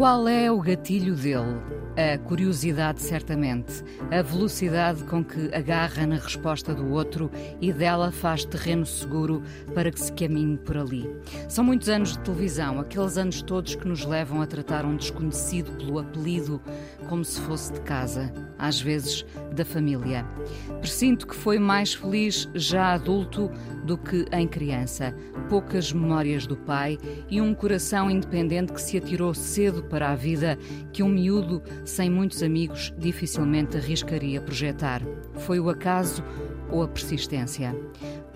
Qual é o gatilho dele? A curiosidade, certamente. A velocidade com que agarra na resposta do outro e dela faz terreno seguro para que se caminhe por ali. São muitos anos de televisão, aqueles anos todos que nos levam a tratar um desconhecido pelo apelido como se fosse de casa, às vezes da família. Presinto que foi mais feliz já adulto do que em criança. Poucas memórias do pai e um coração independente que se atirou cedo para a vida que um miúdo sem muitos amigos dificilmente arriscaria projetar. Foi o acaso ou a persistência?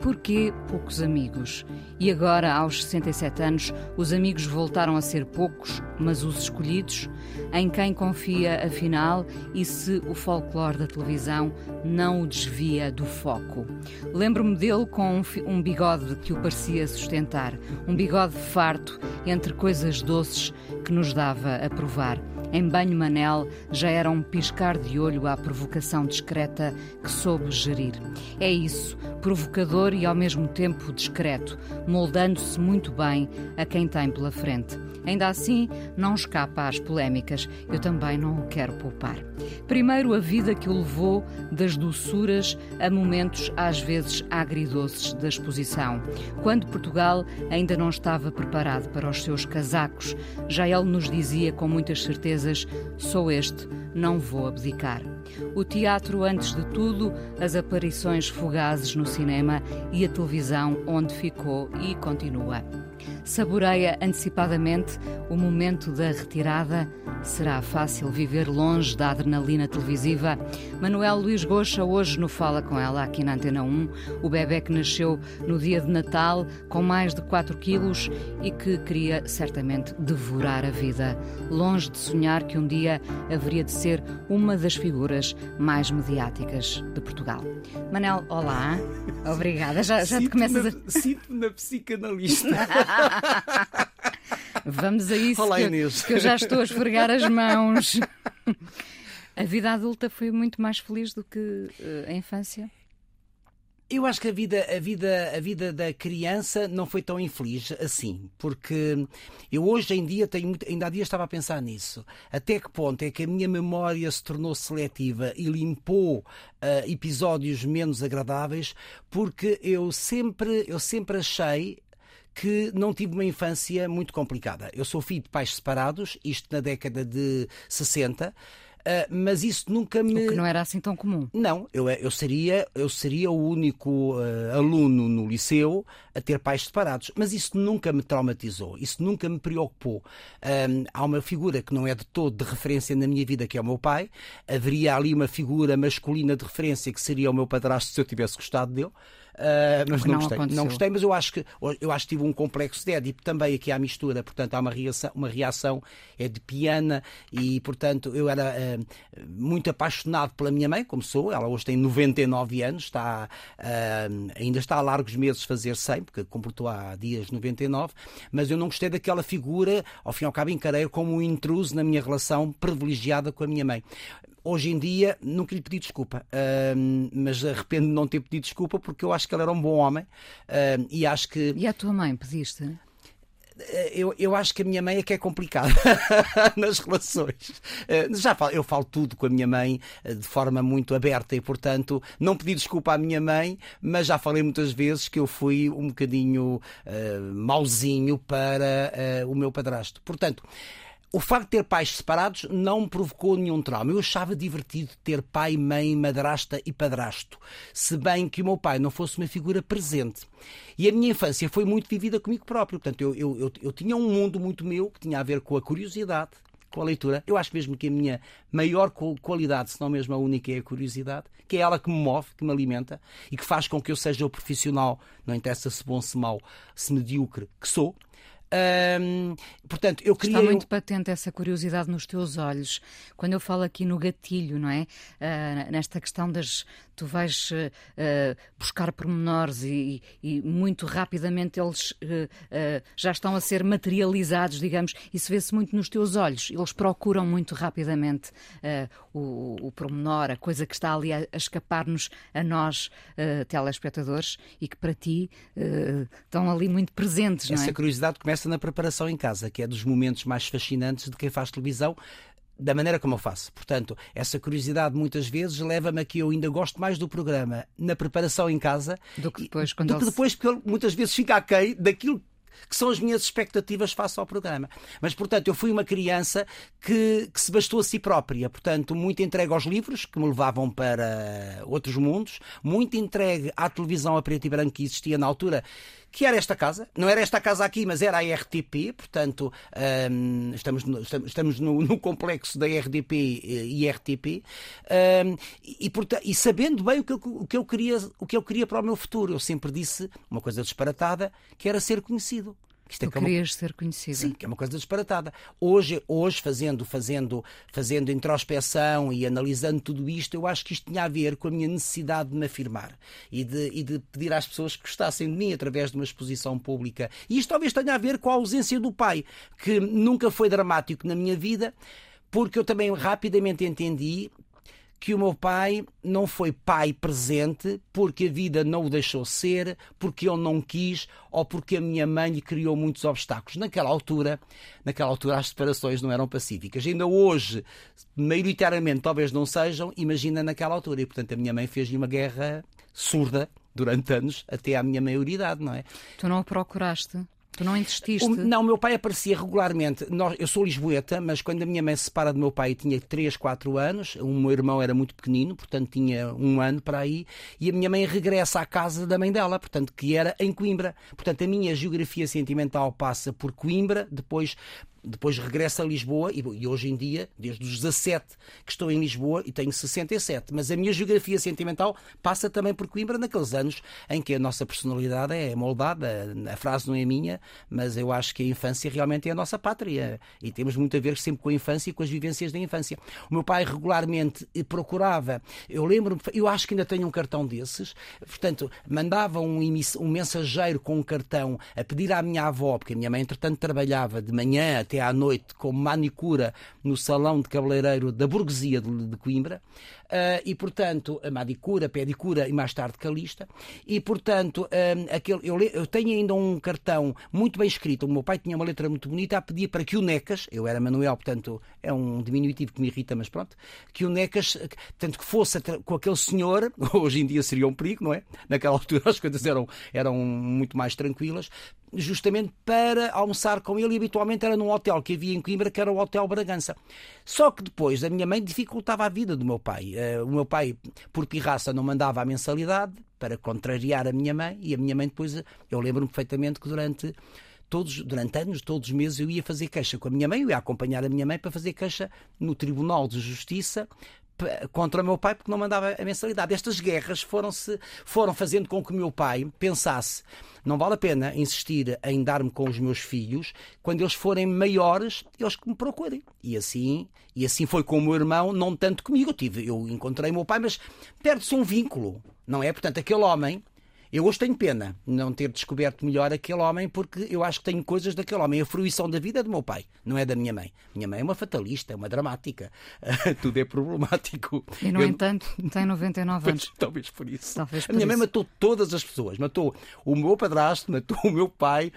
Porquê poucos amigos? E agora, aos 67 anos, os amigos voltaram a ser poucos, mas os escolhidos? Em quem confia, afinal, e se o folclore da televisão não o desvia do foco? Lembro-me dele com um bigode que o parecia sustentar, um bigode farto entre coisas doces que nos dava a provar. Em banho Manel já era um piscar de olho à provocação discreta que soube gerir. É isso, provocador e ao mesmo tempo discreto, moldando-se muito bem a quem tem pela frente. Ainda assim, não escapa às polémicas. Eu também não o quero poupar. Primeiro, a vida que o levou das doçuras a momentos às vezes agridoces da exposição. Quando Portugal ainda não estava preparado para os seus casacos, já ele nos dizia com muitas certezas: sou este, não vou abdicar. O teatro, antes de tudo, as aparições fugazes no cinema e a televisão, onde ficou e continua. Saboreia antecipadamente o momento da retirada. Será fácil viver longe da adrenalina televisiva? Manuel Luís Goxa, hoje no Fala com ela, aqui na Antena 1, o bebê que nasceu no dia de Natal, com mais de 4 quilos e que queria certamente devorar a vida, longe de sonhar que um dia haveria de ser uma das figuras mais mediáticas de Portugal. Manel, olá. Obrigada. Já, já te começas a. Sinto-me na psicanalista. Vamos a isso Olá, que, eu, que eu já estou a esfregar as mãos. A vida adulta foi muito mais feliz do que uh, a infância? Eu acho que a vida, a vida, a vida da criança não foi tão infeliz assim, porque eu hoje em dia tenho muito, ainda há dias estava a pensar nisso. Até que ponto é que a minha memória se tornou seletiva e limpou uh, episódios menos agradáveis, porque eu sempre, eu sempre achei que não tive uma infância muito complicada. Eu sou filho de pais separados, isto na década de 60. Uh, mas isso nunca me. O que não era assim tão comum. Não, eu, eu, seria, eu seria o único uh, aluno no liceu a ter pais separados. Mas isso nunca me traumatizou, isso nunca me preocupou. Um, há uma figura que não é de todo de referência na minha vida, que é o meu pai. Haveria ali uma figura masculina de referência que seria o meu padrasto se eu tivesse gostado dele. Uh, mas não, não, gostei. Aconteceu. Não gostei, mas eu acho que eu acho que tive um complexo de Édipo também aqui à mistura, portanto há uma reação, uma reação é de piana e portanto eu era uh, muito apaixonado pela minha mãe, como sou, ela hoje tem 99 anos, está, uh, ainda está a largos meses fazer 100, porque completou há dias 99, mas eu não gostei daquela figura, ao fim e ao cabo encarei como um intruso na minha relação privilegiada com a minha mãe. Hoje em dia nunca lhe pedi desculpa, uh, mas arrependo de não ter pedido desculpa porque eu acho que ele era um bom homem uh, e acho que. E a tua mãe pediste? Eu, eu acho que a minha mãe é que é complicada nas relações. Uh, já falo, eu falo tudo com a minha mãe de forma muito aberta e, portanto, não pedi desculpa à minha mãe, mas já falei muitas vezes que eu fui um bocadinho uh, mauzinho para o meu padrasto. Portanto, o facto de ter pais separados não me provocou nenhum trauma. Eu achava divertido ter pai, mãe, madrasta e padrasto, se bem que o meu pai não fosse uma figura presente. E a minha infância foi muito vivida comigo próprio. Portanto, eu, eu, eu, eu tinha um mundo muito meu que tinha a ver com a curiosidade, com a leitura. Eu acho mesmo que a minha maior qualidade, se não mesmo a única, é a curiosidade, que é ela que me move, que me alimenta e que faz com que eu seja o profissional, não interessa se bom, se mau, se medíocre, que sou. Portanto, eu queria. Está muito patente essa curiosidade nos teus olhos. Quando eu falo aqui no gatilho, não é? Uh, nesta questão das. Tu vais uh, buscar pormenores e, e, muito rapidamente eles já estão a ser materializados, digamos. Isso vê-se muito nos teus olhos. Eles procuram muito rapidamente o, o pormenor, a coisa que está ali a, a escapar-nos a nós, telespectadores, e que para ti estão ali muito presentes, não é? Essa curiosidade começa na preparação em casa, que é dos momentos mais fascinantes de quem faz televisão da maneira como eu faço. Portanto, essa curiosidade muitas vezes leva-me a que eu ainda gosto mais do programa na preparação em casa do que depois, quando do que depois porque muitas vezes fica aquém daquilo que são as minhas expectativas face ao programa. Mas, portanto, eu fui uma criança que, que se bastou a si própria, portanto, muito entregue aos livros, que me levavam para outros mundos, muito entregue à televisão a preto e branco que existia na altura que era esta casa. Não era esta casa aqui, mas era a RTP, portanto, um, estamos, no, estamos no, no, complexo da RDP e RTP, um, e, e, e, sabendo bem o que, eu, o, que eu queria, o que eu queria para o meu futuro. Eu sempre disse uma coisa disparatada, que era ser conhecido. Isto é tu é querias uma... ser conhecida. Sim, que é uma coisa disparatada. Hoje, hoje fazendo, fazendo, fazendo introspeção e analisando tudo isto, eu acho que isto tinha a ver com a minha necessidade de me afirmar e de, e de pedir às pessoas que gostassem de mim através de uma exposição pública. E isto talvez tenha a ver com a ausência do pai, que nunca foi dramático na minha vida, porque eu também rapidamente entendi que o meu pai não foi pai presente porque a vida não o deixou ser, porque ele não quis ou porque a minha mãe lhe criou muitos obstáculos. Naquela altura, naquela altura as separações não eram pacíficas. Ainda hoje, maioritariamente, talvez não sejam, imagina naquela altura. E, portanto, a minha mãe fez-lhe uma guerra surda durante anos até à minha maioridade, não é? Tu não procuraste? Tu não insististe? O, não, meu pai aparecia regularmente. Nós, eu sou lisboeta, mas quando a minha mãe se separa do meu pai tinha 3, 4 anos, o meu irmão era muito pequenino, portanto tinha um ano para aí, e a minha mãe regressa à casa da mãe dela, portanto, que era em Coimbra. Portanto, a minha geografia sentimental passa por Coimbra, depois depois regresso a Lisboa e, e, hoje em dia, desde os 17 que estou em Lisboa e tenho 67, mas a minha geografia sentimental passa também por Coimbra naqueles anos em que a nossa personalidade é moldada. A frase não é minha, mas eu acho que a infância realmente é a nossa pátria e temos muito a ver sempre com a infância e com as vivências da infância. O meu pai regularmente procurava, eu lembro-me, eu acho que ainda tenho um cartão desses, portanto, mandava um, um mensageiro com um cartão a pedir à minha avó, porque a minha mãe entretanto trabalhava de manhã até até à noite como manicura no salão de cabeleireiro da burguesia de, de Coimbra. Uh, e, portanto, a manicura, pedicura e mais tarde calista. E, portanto, uh, aquele, eu, eu, tenho ainda um cartão muito bem escrito. O meu pai tinha uma letra muito bonita a pedir para que o Necas, eu era Manuel, portanto, é um diminutivo que me irrita, mas pronto, que o Necas, tanto que fosse com aquele senhor, hoje em dia seria um perigo, não é? Naquela altura as coisas eram, eram muito mais tranquilas, justamente para almoçar com ele e habitualmente era num hotel que havia em Coimbra, que era o Hotel Bragança. Só que depois a minha mãe dificultava a vida do meu pai. Uh, o meu pai, por pirraça, não mandava a mensalidade para contrariar a minha mãe e a minha mãe depois, eu lembro-me perfeitamente que durante todos, durante anos, todos os meses, eu ia fazer queixa com a minha mãe, eu ia acompanhar a minha mãe para fazer queixa no Tribunal de Justiça contra o meu pai porque não mandava a mensalidade. Estas guerras foram-se foram fazendo com que o meu pai pensasse não vale a pena insistir em dar-me com os meus filhos quando eles forem maiores, eles que me procurem. E assim, e assim foi com o meu irmão, não tanto comigo. Eu, tive, eu encontrei o meu pai, mas perde-se um vínculo, não é? Portanto, aquele homem eu hoje tenho pena não ter descoberto melhor aquele homem, porque eu acho que tenho coisas daquele homem. A fruição da vida é do meu pai, não é da minha mãe. Minha mãe é uma fatalista, é uma dramática. Tudo é problemático. E, no eu... entanto, tem 99 anos. Pois, talvez por isso. Talvez por a minha isso. mãe matou todas as pessoas. Matou o meu padrasto, matou o meu pai,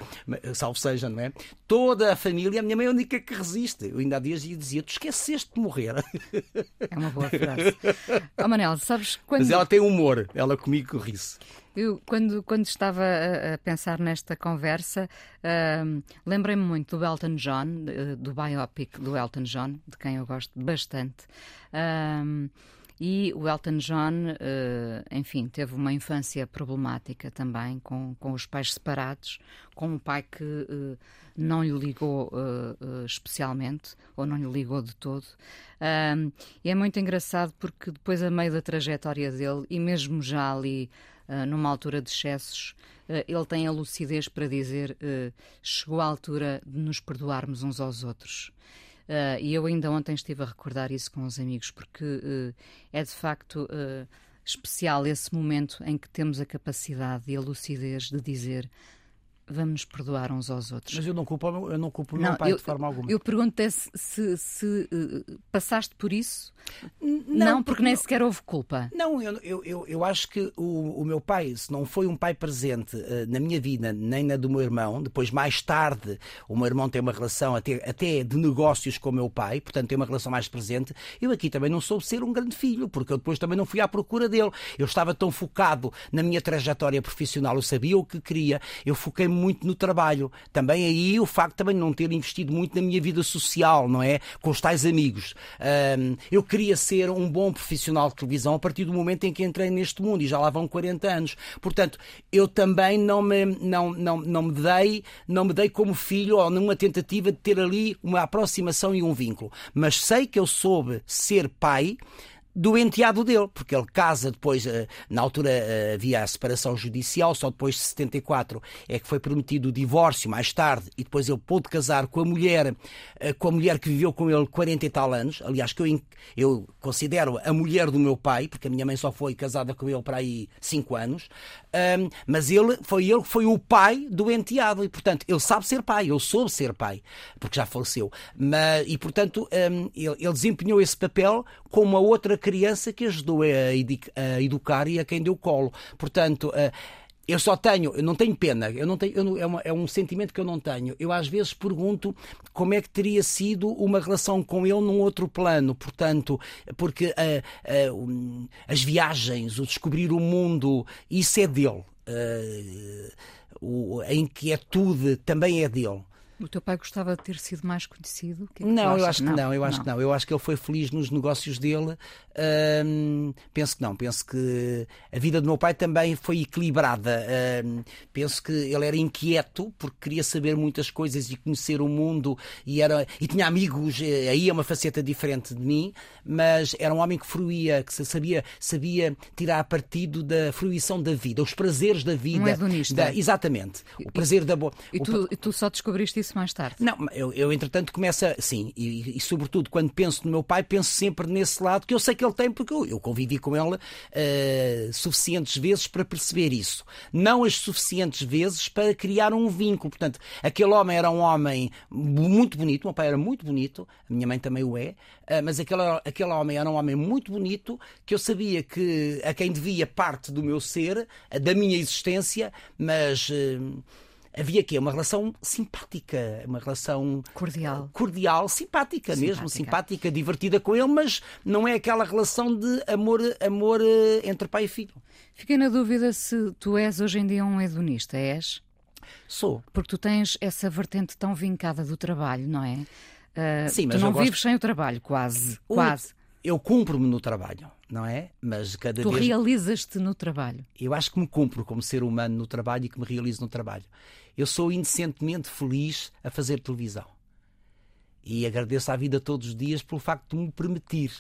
salvo seja, não é? Toda a família. A minha mãe é a única que resiste. Eu ainda há dias dizia: Tu esqueceste de morrer. É uma boa frase. Oh, Manel, sabes quando. Mas ela tem humor. Ela comigo ri-se. Eu, quando, quando estava a, pensar nesta conversa, uh, lembrei-me muito do Elton John, do biopic do Elton John, de quem eu gosto bastante. Uh, e o Elton John, uh, enfim, teve uma infância problemática também, com, com os pais separados, com um pai que uh, não lhe ligou uh, especialmente, ou não lhe ligou de todo. e é muito engraçado porque depois, a meio da trajetória dele, e mesmo já ali numa altura de excessos, uh, ele tem a lucidez para dizer uh, chegou a altura de nos perdoarmos uns aos outros. e eu ainda ontem estive a recordar isso com os amigos, porque é de facto especial esse momento em que temos a capacidade e a lucidez de dizer vamos nos perdoar uns aos outros. Mas eu não culpo, eu não culpo o meu pai eu, de forma alguma. Eu pergunto se, se, se uh, passaste por isso. Não, não porque nem sequer houve culpa. Não, eu, eu, eu, eu acho que o, o meu pai, se não foi um pai presente uh, na minha vida, nem na do meu irmão, depois mais tarde o meu irmão tem uma relação até, até de negócios com o meu pai, portanto tem uma relação mais presente, eu aqui também não soube ser um grande filho, porque eu depois também não fui à procura dele. Eu estava tão focado na minha trajetória profissional, eu sabia o que queria, eu foquei muito no trabalho. Também aí o facto também de não ter investido muito na minha vida social, não é? Com os tais amigos. Um, eu queria ser um bom profissional de televisão a partir do momento em que entrei neste mundo e já lá vão 40 anos. Portanto, eu também não me, não, não, não me dei, não me dei como filho ou numa tentativa de ter ali uma aproximação e um vínculo. Mas sei que eu soube ser pai do enteado dele, porque ele casa depois, eh, na altura eh, havia a separação judicial, só depois de 74 é que foi permitido o divórcio, mais tarde, e depois ele pôde casar com a mulher, eh, com a mulher que viveu com ele 40 e tal anos, aliás, que eu, eu considero a mulher do meu pai, porque a minha mãe só foi casada com ele para aí 5 anos, mas ele foi ele foi o pai do enteado, e portanto, ele sabe ser pai, ele soube ser pai, porque já faleceu, mas, e portanto, ele, ele desempenhou esse papel com uma outra criança que ajudou a, educar e a quem deu colo. Portanto, eu só tenho, eu não tenho pena, eu não tenho, eu não, é, uma, é, um sentimento que eu não tenho. Eu às vezes pergunto como é que teria sido uma relação com ele num outro plano, portanto, porque uh, uh, as viagens, o descobrir o mundo, isso é dele. Uh, a inquietude também é dele. O teu pai gostava de ter sido mais conhecido? É não, eu acho que não, não eu acho não. que não. Eu acho que ele foi feliz nos negócios dele. Hum, penso que não. Penso que a vida do meu pai também foi equilibrada. Hum, penso que ele era inquieto porque queria saber muitas coisas e conhecer o mundo e era e tinha amigos. Eh, aí é uma faceta diferente de mim, mas era um homem que fruía, que sabia sabia tirar partido da fruição da vida, os prazeres da vida. Um hedonista. Da, exatamente. O prazer da boa. E, tu, tu só descobriste isso isso mais tarde. Não, eu, eu entretanto começo a. Sim, e, e, sobretudo quando penso no meu pai, penso sempre nesse lado que eu sei que ele tem, porque eu, eu convivi com ele uh, suficientes vezes para perceber isso. Não as suficientes vezes para criar um vínculo. Portanto, aquele homem era um homem muito bonito, o meu pai era muito bonito, a minha mãe também o é, uh, mas aquele, aquele homem era um homem muito bonito que eu sabia que a quem devia parte do meu ser, da minha existência, mas. Uh, havia aqui uma relação simpática, uma relação cordial, cordial, simpática, simpática, mesmo, simpática, divertida com ele, mas não é aquela relação de amor, amor eh, entre pai e filho. Fiquei na dúvida se tu és hoje em dia um hedonista, és? Sou. Porque tu tens essa vertente tão vincada do trabalho, não é? Uh, Sim, mas tu não vives gosto... sem o trabalho, quase, o... quase. Eu cumpro-me no trabalho, não é? Mas cada tu vez. Tu realizas-te no trabalho. Eu acho que me cumpro como ser humano no trabalho e que me realizo no trabalho eu sou indecentemente feliz a fazer televisão. E agradeço à vida todos os dias pelo facto de me permitir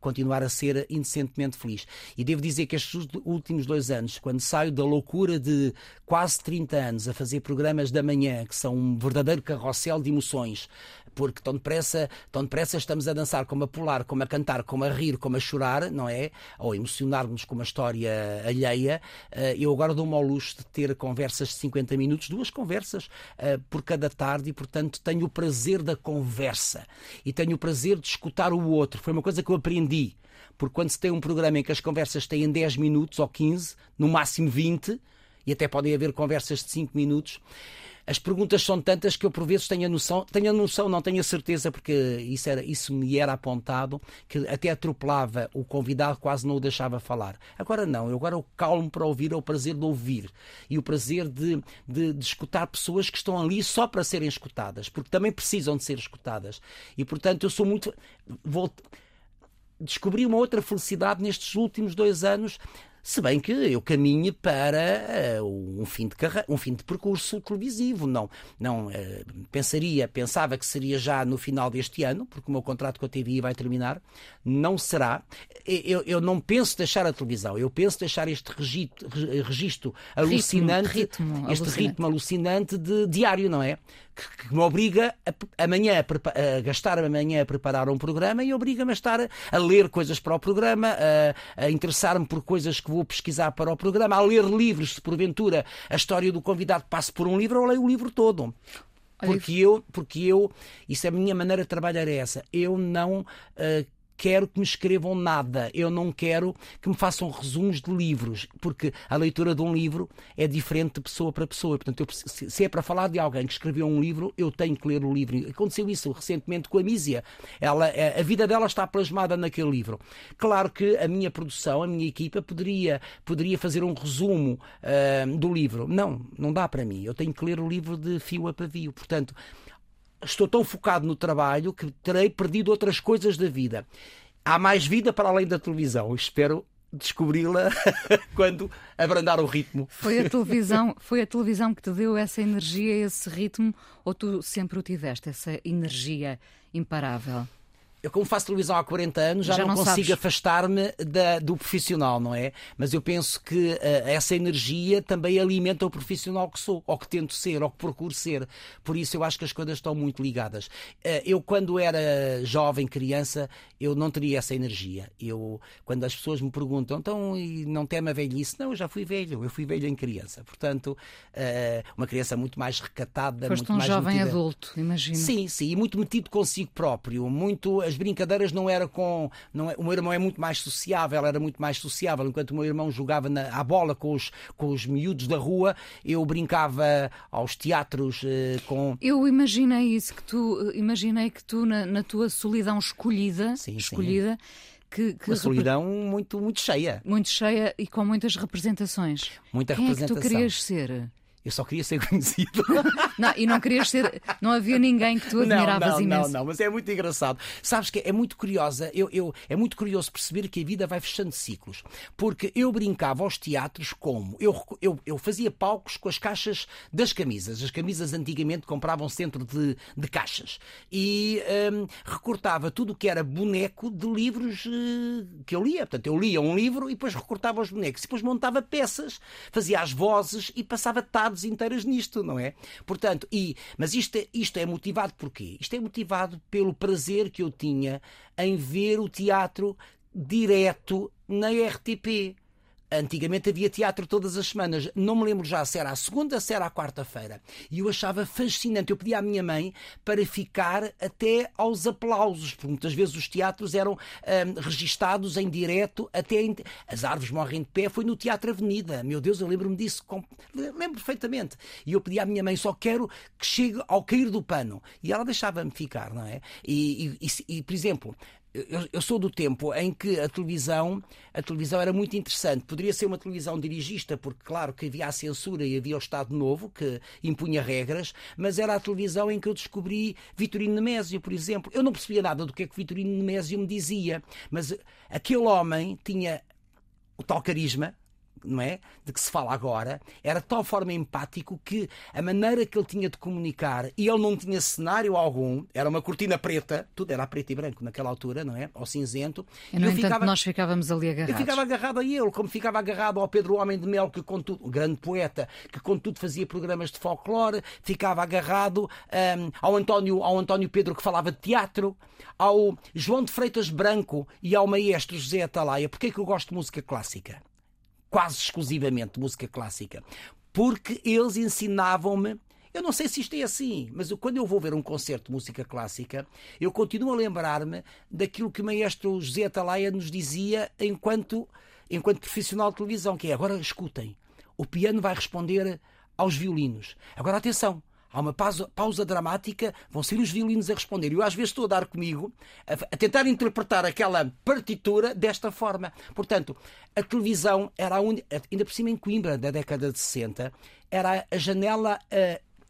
continuar a ser indecentemente feliz. E devo dizer que estes últimos dois anos, quando saio da loucura de quase 30 anos a fazer programas da manhã, que são um verdadeiro carrossel de emoções, porque tão depressa, tão depressa estamos a dançar como a pular, como a cantar, como a rir, como a chorar, não é? Ou emocionar-nos com uma história alheia. Eh, eu agora dou-me ao luxo de ter conversas de 50 minutos, duas conversas eh, por cada tarde e, portanto, tenho o prazer da conversa e tenho o prazer de escutar o outro. Foi uma coisa que eu aprendi. Porque quando se tem um programa em que as conversas têm 10 minutos ou 15, no máximo 20, e até podem haver conversas de 5 minutos, as perguntas são tantas que eu por vezes tenho a noção, tenho a noção, não tenho a certeza, porque isso, era, isso me era apontado, que até atropelava o convidado, quase não o deixava falar. Agora não, eu agora o calmo para ouvir é o prazer de ouvir e o prazer de, de, de escutar pessoas que estão ali só para serem escutadas, porque também precisam de ser escutadas. E portanto eu sou muito. Vou, descobri uma outra felicidade nestes últimos dois anos Se bem que eu caminhe para uh, um, fim de carreira, um fim de percurso televisivo. Não, não uh, pensaria, pensava que seria já no final deste ano, porque o meu contrato com a TVI vai terminar. Não será. Eu, eu não penso deixar a televisão, eu penso deixar este registro, registro alucinante, ritmo, ritmo este alucinante. ritmo alucinante de diário, não é? Que, que me obriga a, amanhã a, a gastar amanhã a preparar um programa e obriga-me a estar a, a ler coisas para o programa, a, a interessar-me por coisas que vou pesquisar para o programa, a ler livros, se porventura a história do convidado passe por um livro, eu leio o livro todo. Porque eu, porque eu, isso é a minha maneira de trabalhar é essa. Eu não uh, quero que me escrevam nada, eu não quero que me façam resumos de livros, porque a leitura de um livro é diferente de pessoa para pessoa. Portanto, eu, se é para falar de alguém que escreveu um livro, eu tenho que ler o livro. Aconteceu isso recentemente com a Mísia. Ela, a vida dela está plasmada naquele livro. Claro que a minha produção, a minha equipa, poderia, poderia fazer um resumo uh, do livro. Não, não dá para mim. Eu tenho que ler o livro de fio a pavio. Portanto, estou tão focado no trabalho que terei perdido outras coisas da vida. Há mais vida para além da televisão. Espero descobri-la quando abrandar o ritmo. Foi a televisão, foi a televisão que te deu essa energia, esse ritmo, ou tu sempre o tiveste essa energia imparável? Eu, como faço televisão há 40 anos, já, já não, não, consigo afastar-me do profissional, não é? Mas eu penso que uh, essa energia também alimenta o profissional que sou, ou que tento ser, ou que procuro ser. Por isso eu acho que as coisas estão muito ligadas. Uh, eu, quando era jovem, criança, eu não teria essa energia. Eu, quando as pessoas me perguntam, então, e não teme a velhice? Não, eu já fui velho, eu fui velho em criança. Portanto, uh, uma criança muito mais recatada, Foste muito um mais jovem metida. adulto, imagino. Sim, sim, e muito metido consigo próprio, muito as brincadeiras não era com. Não é, o meu irmão é muito mais sociável, era muito mais sociável. Enquanto o meu irmão jogava na, à bola com os, com os miúdos da rua, eu brincava aos teatros eh, com. Eu imaginei isso, que tu imaginei que tu, na, na tua solidão escolhida, sim, escolhida sim. Que, que uma solidão muito, muito cheia. Muito cheia e com muitas representações. Muita Quem representação. É que tu querias ser? Eu só queria ser conhecido. Não, e não querias ser. Não havia ninguém que tu admiravas não, não, imenso. Não, não, mas é muito engraçado. Sabes que é muito curiosa, eu, eu, é muito curioso perceber que a vida vai fechando ciclos. Porque eu brincava aos teatros como? Eu, eu, eu fazia palcos com as caixas das camisas. As camisas antigamente compravam centro de, de caixas. E hum, recortava tudo o que era boneco de livros uh, que eu lia. Portanto, eu lia um livro e depois recortava os bonecos. E depois montava peças, fazia as vozes e passava tardes inteiras nisto, não é? Portanto, e, mas isto é, isto é motivado por quê? Isto é motivado pelo prazer que eu tinha em ver o teatro direto na RTP. Antigamente havia teatro todas as semanas. Não me lembro já se era a segunda, se era a quarta-feira. E eu achava fascinante. Eu pedi à minha mãe para ficar até aos aplausos, porque muitas vezes os teatros eram hum, registados em direto até. Em... As Árvores Morrem de Pé foi no Teatro Avenida. Meu Deus, eu lembro-me disso. Com... Lembro perfeitamente. E eu pedi à minha mãe, só quero que chegue ao cair do pano. E ela deixava-me ficar, não é? E, e, e, e por exemplo, eu, eu, sou do tempo em que a televisão, a televisão era muito interessante. Poderia ser uma televisão dirigista, porque claro que havia a censura e havia o Estado Novo que impunha regras, mas era a televisão em que eu descobri Vitorino Nemésio, por exemplo. Eu não percebia nada do que é que Vitorino Nemésio me dizia, mas aquele homem tinha o tal carisma, não é? De que se fala agora, era de tal forma empático que a maneira que ele tinha de comunicar, e ele não tinha cenário algum, era uma cortina preta, tudo era preto e branco naquela altura, não é? Ou cinzento. E, no entanto, ficava, nós ficávamos ali agarrados. Eu ficava agarrado a ele, como ficava agarrado ao Pedro Homem de Mel, que contudo, um grande poeta, que contudo fazia programas de folclore, ficava agarrado um, ao, António, ao António Pedro, que falava de teatro, ao João de Freitas Branco e ao maestro José Atalaia. Porquê é que eu gosto de música clássica? Quase exclusivamente música clássica, porque eles ensinavam-me. Eu não sei se isto é assim, mas quando eu vou ver um concerto de música clássica, eu continuo a lembrar-me daquilo que o maestro José Atalaia nos dizia enquanto, enquanto profissional de televisão, que é agora escutem, o piano vai responder aos violinos. Agora atenção, Há uma pausa, pausa, dramática, vão ser os violinos a responder. Eu às vezes estou a dar comigo, a, a, tentar interpretar aquela partitura desta forma. Portanto, a televisão era a única, ainda por cima em Coimbra, da década de 60, era a janela.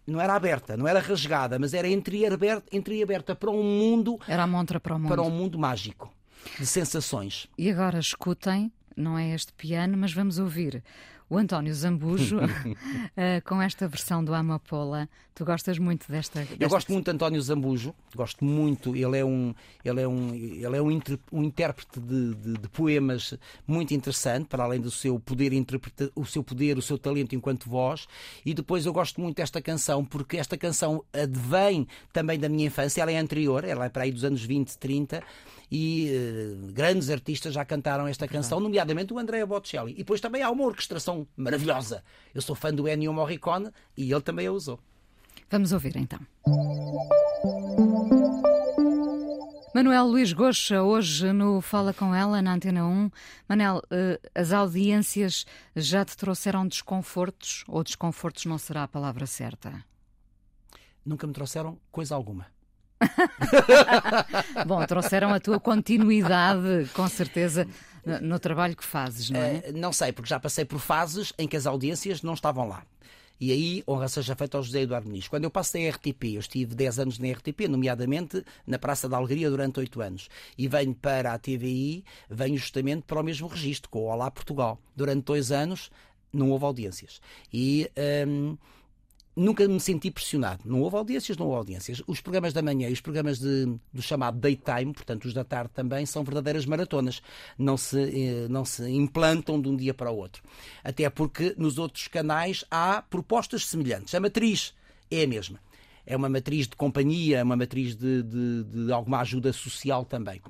não era aberta, não era rasgada, mas era entreaberta, entreaberta para um mundo. Era a montra para o mundo. Para um mundo mágico, de sensações. E agora escutem não é este piano, mas vamos ouvir o António Zambujo uh, com esta versão do Amapola. Tu gostas muito desta, desta... Eu gosto muito de António Zambujo, gosto muito. Ele é um, ele é um, ele é um, inter, um intérprete de, de, de, poemas muito interessante, para além do seu poder interpreta, o seu poder, o seu talento enquanto voz. E depois eu gosto muito desta canção, porque esta canção advém também da minha infância, ela é anterior, ela é para aí dos anos 20, 30 e uh, grandes artistas já cantaram esta canção, nomeadamente o Andrea Bocelli. E depois também há uma orquestração maravilhosa. Eu sou fã do Ennio Morricone e ele também a usou. Vamos ouvir então. Manuel Luís Goxa, hoje no Fala Com Ela, na Antena 1. Manel, eh, as audiências já te trouxeram desconfortos ou desconfortos não será a palavra certa? Nunca me trouxeram coisa alguma. Bom, trouxeram a tua continuidade, com certeza, no trabalho que fazes, não é? Uh, não sei, porque já passei por fases em que as audiências não estavam lá. E aí, honra seja feita ao José Eduardo Muniz. Quando eu passei a RTP, eu estive 10 anos na RTP, nomeadamente na Praça da Alegria durante 8 anos. E venho para a TVI, venho justamente para o mesmo registro, com o Olá Portugal. Durante dois anos não houve audiências. E. Um, nunca me senti pressionado. Não houve audiências, não houve audiências. Os programas da manhã e os programas de, do chamado daytime, portanto os da tarde também, são verdadeiras maratonas. Não se, eh, não se implantam de um dia para o outro. Até porque nos outros canais há propostas semelhantes. A matriz é a mesma é uma matriz de companhia, é uma matriz de, de, de alguma ajuda social também.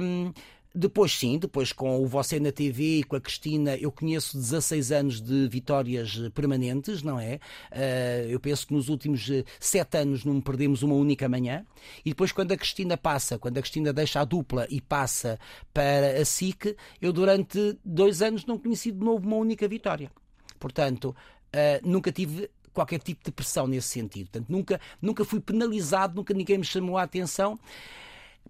Um, depois sim, depois com o Você na TV, com a Cristina, eu conheço 16 anos de vitórias permanentes, não é? Uh, eu penso que nos últimos 7 eh, anos não perdemos uma única manhã. E depois quando a Cristina passa, quando a Cristina deixa a dupla e passa para a SIC, eu durante dois anos não conheci de novo uma única vitória. Portanto, uh, nunca tive qualquer tipo de pressão nesse sentido. Portanto, nunca, nunca fui penalizado, nunca ninguém me chamou a atenção.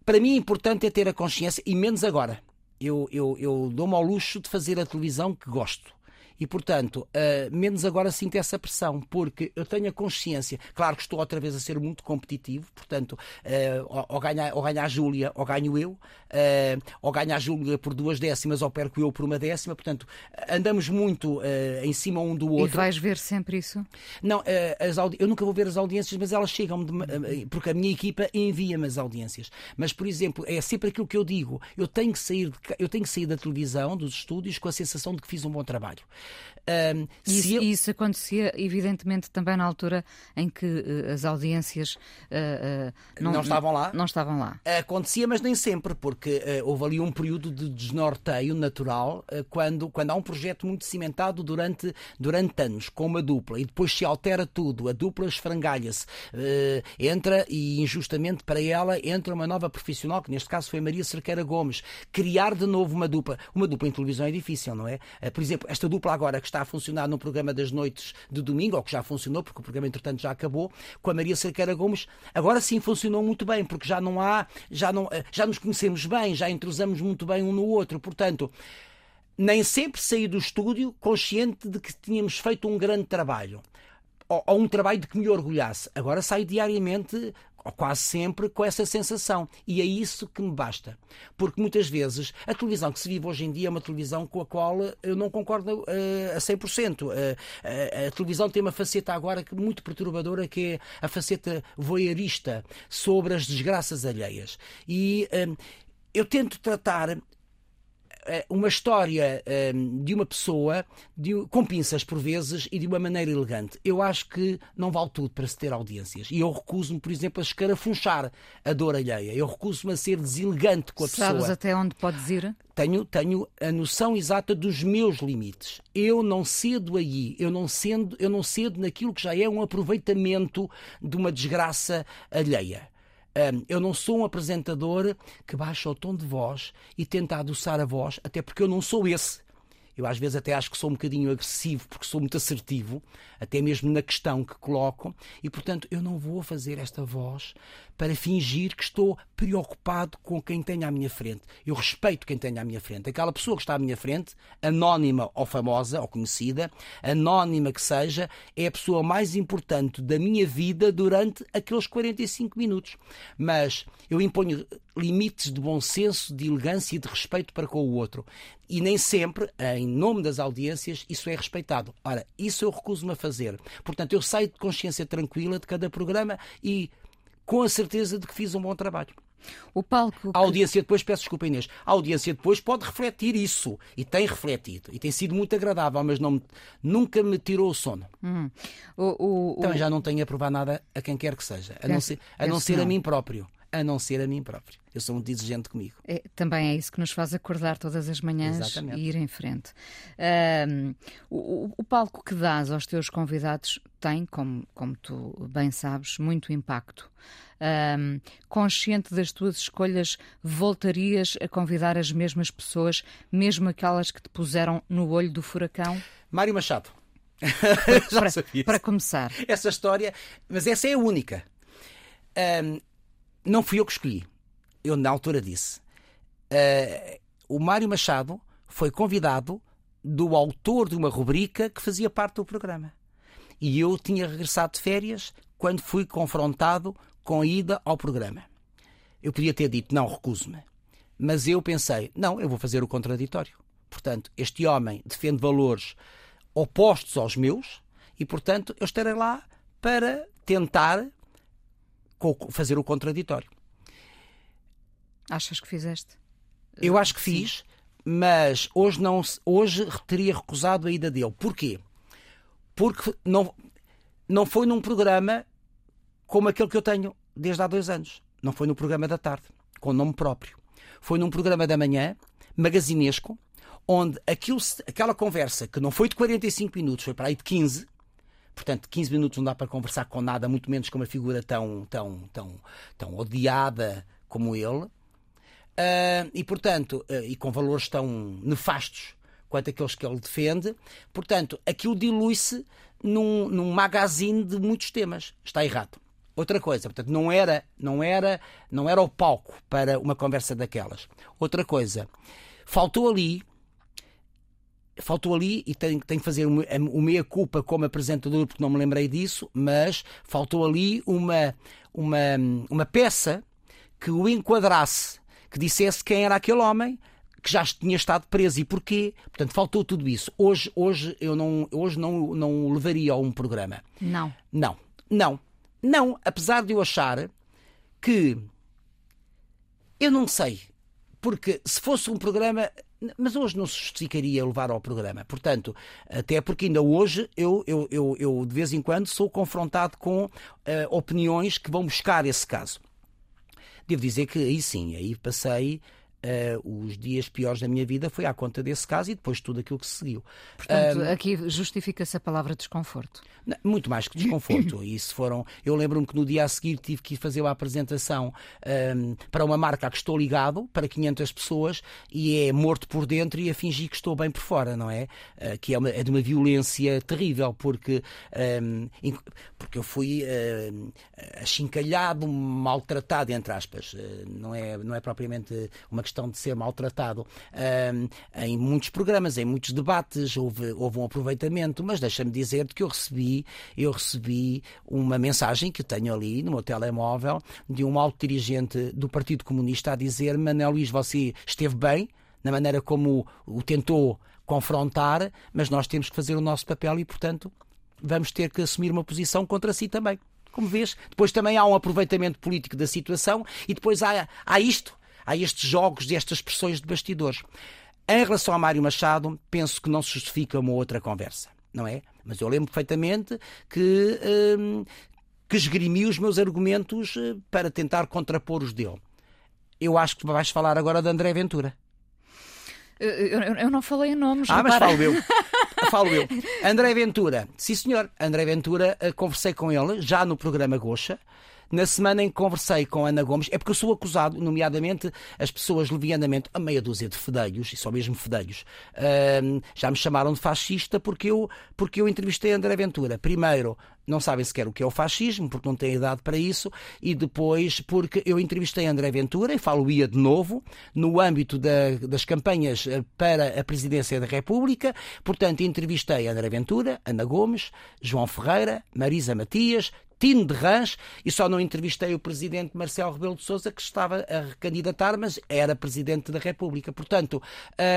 Para mim, importante é ter a consciência, e menos agora. Eu, eu, eu dou-me ao luxo de fazer a televisão que gosto. E, portanto, uh, menos agora sinto essa pressão, porque eu tenho a consciência, claro que estou outra vez a ser muito competitivo, portanto, uh, ou, ganha, ou ganha a Júlia ou ganho eu, uh, ou ganha a Júlia por duas décimas ou perco eu por uma décima, portanto, andamos muito em cima um do outro. E vais ver sempre isso? Não, eu nunca vou ver as audiências, mas elas chegam, porque a minha equipa envia-me as audiências. Mas, por exemplo, é sempre aquilo que eu digo, eu tenho que sair, de, eu tenho que sair da televisão, dos estúdios, com a sensação de que fiz um bom trabalho. Um, isso, eu... isso, acontecia, evidentemente, também na altura em que uh, as audiências uh, uh, não, não, estavam lá. Não estavam lá. Acontecia, mas nem sempre, porque houve ali um período de desnorteio natural quando, quando há um projeto muito cimentado durante, durante anos, com uma dupla, e depois se altera tudo, a dupla esfrangalha-se, entra, e injustamente para ela, entra uma nova profissional, que neste caso foi Maria Cerqueira Gomes. Criar de novo uma dupla. Uma dupla em televisão é difícil, não é? Por exemplo, esta dupla agora que está a funcionar no programa das noites de domingo, ou que já funcionou, porque o programa entretanto já acabou, com a Maria Cerqueira Gomes, agora sim funcionou muito bem, porque já não há, já, não, eh, já nos conhecemos bem, já entrosamos muito bem um no outro, portanto nem sempre saí do estúdio consciente de que tínhamos feito um grande trabalho. Ou, ou, um trabalho de que me orgulhasse. Agora saio diariamente ou quase sempre, com essa sensação. E é isso que me basta. Porque muitas vezes a televisão que se vive hoje em dia é uma televisão com a qual eu não concordo uh, a 100%. Uh, uh, a televisão tem uma faceta agora muito perturbadora que é a faceta voyeurista sobre as desgraças alheias. E eh, eu tento tratar eh, uma história um, de uma pessoa de, com pinças por vezes e de uma maneira elegante. Eu acho que não vale tudo para se ter audiências. E eu recuso-me, por exemplo, a escarafunchar a dor alheia. Eu recuso-me a ser deselegante com a Sabes pessoa. Sabes até onde podes ir? Tenho, tenho a noção exata dos meus limites. Eu não cedo aí, eu não, cedo, eu não cedo naquilo que já é um aproveitamento de uma desgraça alheia. Eu não sou um apresentador que baixa o tom de voz e tenta adoçar a voz, até porque eu não sou esse. Eu às vezes até acho que sou um bocadinho agressivo porque sou muito assertivo, até mesmo na questão que coloco, e portanto eu não vou fazer esta voz para fingir que estou preocupado com quem tem à minha frente. Eu respeito quem tem à minha frente. Aquela pessoa que está à minha frente, anónima ou famosa ou conhecida, anónima que seja, é a pessoa mais importante da minha vida durante aqueles 45 minutos. Mas eu imponho limites de bom senso, de elegância e de respeito para com o outro. e nem sempre, em nome das audiências, isso é respeitado. Ora, isso eu recuso-me a fazer. Portanto, eu saio de consciência tranquila de cada programa e com a certeza de que fiz um bom trabalho. O palco. A audiência depois, peço desculpa Inês, a audiência depois pode refletir isso. E tem refletido. E tem sido muito agradável, mas não, nunca me tirou o sono. Hum. O, o, então já não tenho a provar nada a quem quer que seja. A não ser, a, não ser a mim próprio. A não ser a mim próprio. Eu sou muito exigente comigo. É, também é isso que nos faz acordar todas as manhãs Exatamente. e ir em frente. Um, o, o, palco que dás aos teus convidados tem, como, como tu bem sabes, muito impacto. Um, consciente das tuas escolhas, voltarias a convidar as mesmas pessoas, mesmo aquelas que te puseram no olho do furacão? Mário Machado. para, para, começar. Essa história, mas essa é a única. Um, não fui eu que escolhi. Eu, na altura, disse. Uh, o Mário Machado foi convidado do autor de uma rubrica que fazia parte do programa. E eu tinha regressado de férias quando fui confrontado com a ida ao programa. Eu podia ter dito, não, recuso-me. Mas eu pensei, não, eu vou fazer o contraditório. Portanto, este homem defende valores opostos aos meus e, portanto, eu estarei lá para tentar fazer o contraditório. Achas que fizeste? Eu acho que fiz, Sim. mas hoje não hoje teria recusado a ida dele. Porquê? Porque não, não foi num programa como aquele que eu tenho desde há dois anos. Não foi no programa da tarde, com nome próprio. Foi num programa da manhã, magazinesco, onde aquilo, aquela conversa que não foi de 45 minutos, foi para aí de 15, Portanto, 15 minutos não dá para conversar com nada, muito menos com uma figura tão, tão, tão, tão odiada como ele. Uh, e, portanto, uh, e com valores tão nefastos quanto aqueles que ele defende. Portanto, aquilo dilui-se num, num magazine de muitos temas. Está errado. Outra coisa, portanto, não era, não era, não era o palco para uma conversa daquelas. Outra coisa, faltou ali faltou ali, e tenho, tenho que fazer o meia-culpa como apresentador, porque não me lembrei disso, mas faltou ali uma, uma, uma peça que o enquadrasse, que dissesse quem era aquele homem, que já tinha estado preso e porquê. Portanto, faltou tudo isso. Hoje, hoje eu não, hoje não, não levaria a um programa. Não. Não, não, não. Apesar de eu achar que eu não sei, porque se fosse um programa mas hoje não se justificaria levar ao programa. Portanto, até porque ainda hoje eu, eu, eu, eu de vez em quando sou confrontado com uh, opiniões que vão buscar esse caso. Devo dizer que aí sim, aí passei Uh, os dias piores da minha vida foi à conta desse caso e depois tudo aquilo que se seguiu. Portanto, uh, aqui justifica-se a palavra desconforto. Não, muito mais que desconforto. Isso foram. Eu lembro-me que no dia a seguir tive que ir fazer a apresentação um, para uma marca a que estou ligado, para 500 pessoas, e é morto por dentro e a fingir que estou bem por fora, não é? Uh, que é, uma, é, de uma violência terrível, porque, um, porque eu fui achincalhado, maltratado, entre aspas. não, é, não é propriamente uma questão questão de ser maltratado um, em muitos programas, em muitos debates, houve, houve um aproveitamento, mas deixa-me dizer que eu recebi, eu recebi uma mensagem que tenho ali no meu telemóvel de um alto dirigente do Partido Comunista a dizer Manuel Luís, você esteve bem na maneira como o tentou confrontar, mas nós temos que fazer o nosso papel e, portanto, vamos ter que assumir uma posição contra si também. Como vês, depois também há um aproveitamento político da situação e depois há, há isto há estes jogos e estas pressões de bastidores. Em relação a Mário Machado, penso que não se justifica uma outra conversa, não é? Mas eu lembro perfeitamente que, hum, que esgrimi os meus argumentos eh, para tentar contrapor os dele. Eu acho que vais falar agora de André Ventura. Eu, eu, eu não falei em nomes. Ah, mas falo eu. falo eu. André Ventura. Sim, senhor. André Ventura, eh, conversei com ele já no programa Gocha. Na semana em que conversei com Ana Gomes, é porque eu sou acusado, nomeadamente as pessoas levianamente, a meia dúzia de fedelhos, e só mesmo fedelhos, uh, já me chamaram de fascista porque eu, porque eu entrevistei André Ventura. Primeiro, não sabem sequer o que é o fascismo, porque não têm idade para isso, e depois porque eu entrevistei André Ventura, e falo-ia de novo, no âmbito da, das campanhas eh, para a presidência da República, portanto entrevistei André Ventura, Ana Gomes, João Ferreira, Marisa Matias, tino de rãs e só não entrevistei o presidente Marcelo Rebelo de Sousa, que estava a recandidatar, mas era presidente da República. Portanto,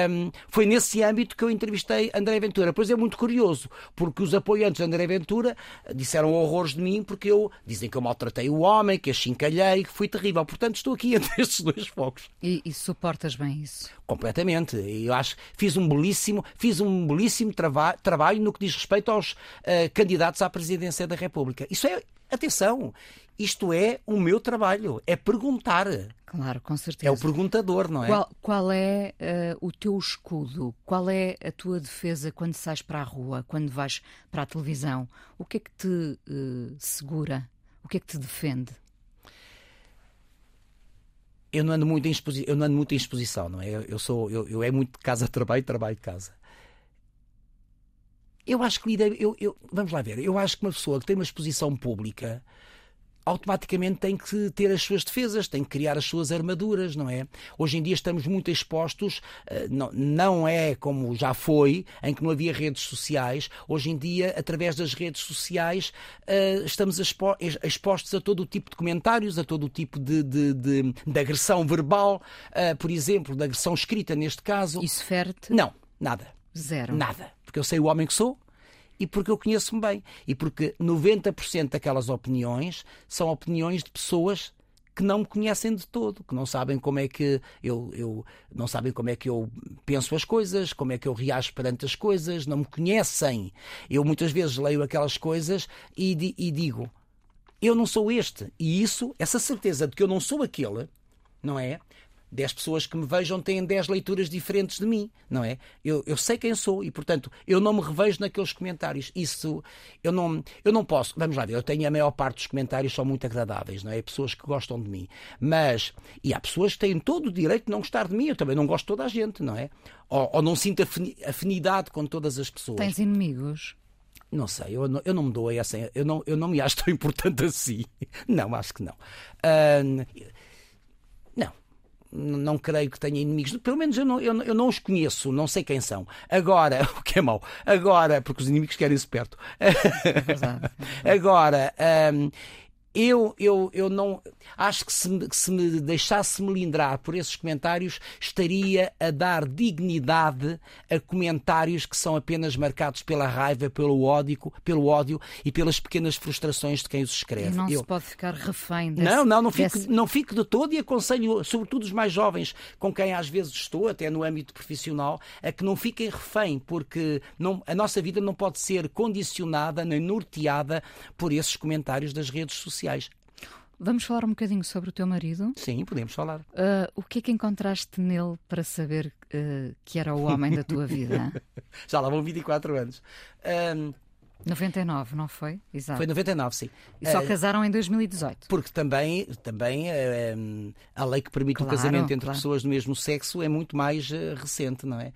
um, foi nesse âmbito que eu entrevistei André Ventura. Pois é muito curioso, porque os apoiantes de André Ventura disseram horrores de mim, porque eu dizem que eu maltratei o homem, que achincalhei, que fui terrível. Portanto, estou aqui entre estes dois focos. E, e suportas bem isso? Completamente. Eu acho que fiz um belíssimo, fiz um belíssimo trava trabalho no que diz respeito aos uh, candidatos à presidência da República. Isso é, atenção, isto é o meu trabalho, é perguntar. Claro, com certeza. É o perguntador, não é? Qual, qual é uh, o teu escudo? Qual é a tua defesa quando sais para a rua, quando vais para a televisão? O que é que te uh, segura? O que é que te defende? Eu não ando muito em exposição, eu não ando muito em exposição, não é? Eu sou, eu, eu é muito de casa trabalho, trabalho de casa. Eu acho que eu, eu, vamos lá ver, eu acho que uma pessoa que tem uma exposição pública automaticamente tem que ter as suas defesas, tem que criar as suas armaduras, não é? Hoje em dia estamos muito expostos, eh, não é como já foi, em que não havia redes sociais. Hoje em dia, através das redes sociais, eh, estamos expostos a todo o tipo de comentários, a todo o tipo de, de, de, de agressão verbal, eh, por exemplo, de agressão escrita neste caso. Isso fere-te? Não, nada. Zero. Nada. Porque eu sei o homem que sou, e porque eu conheço-me bem. E porque 90% daquelas opiniões são opiniões de pessoas que não me conhecem de todo, que não sabem como é que eu, eu não sabem como é que eu penso as coisas, como é que eu reajo perante as coisas, não me conhecem. Eu muitas vezes leio aquelas coisas e, e digo, eu não sou este. E isso, essa certeza de que eu não sou aquele, não é? 10 pessoas que me vejam têm 10 leituras diferentes de mim, não é? Eu, eu sei quem sou e, portanto, eu não me revejo naqueles comentários. Isso, eu não, eu não posso. Vamos lá ver, eu tenho a maior parte dos comentários são muito agradáveis, não é? Pessoas que gostam de mim. Mas, e há pessoas que têm todo o direito de não gostar de mim, eu também não gosto de toda a gente, não é? Ou, ou não sinto afinidade com todas as pessoas. Tens inimigos? Não sei, eu não, eu não me dou essa. Eu não, eu não me acho tão importante assim. Não, acho que não. Uh, não creio que tenha inimigos. Pelo menos eu não, eu, eu não os conheço, não sei quem são. Agora, o que é mau? Agora, porque os inimigos querem-se perto. É Agora, um, eu, eu, eu não. Acho que se, se me deixasse melindrar por esses comentários, estaria a dar dignidade a comentários que são apenas marcados pela raiva, pelo ódio, pelo ódio e pelas pequenas frustrações de quem os escreve. E não eu... se pode ficar refém desse, Não, não, não fico, desse... não fico de todo e aconselho, sobretudo os mais jovens, com quem às vezes estou, até no âmbito profissional, a que não fiquem refém, porque não, a nossa vida não pode ser condicionada nem norteada por esses comentários das redes sociais. Vamos falar um bocadinho sobre o teu marido? Sim, podemos falar. Uh, o que é que encontraste nele para saber uh, que era o homem da tua vida? Já lá vão 24 anos. Um... 99, não foi? Exato. Foi 99, sim. E só uh, casaram em 2018. Porque também, também uh, a lei que permite claro, o casamento entre claro. pessoas do mesmo sexo é muito mais uh, recente, não é?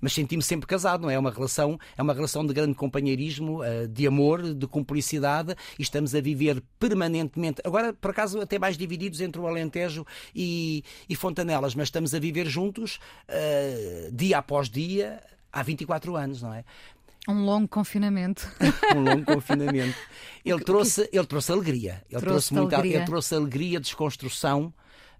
Mas senti-me sempre casado, não é? É uma relação, é uma relação de grande companheirismo, uh, de amor, de cumplicidade e estamos a viver permanentemente. Agora, por acaso, até mais divididos entre o Alentejo e, e Fontanelas, mas estamos a viver juntos uh, dia após dia há 24 anos, não é? Um longo confinamento. um longo confinamento. Ele trouxe, ele trouxe alegria. Ele trouxe, trouxe muita, alegria. ele trouxe alegria, desconstrução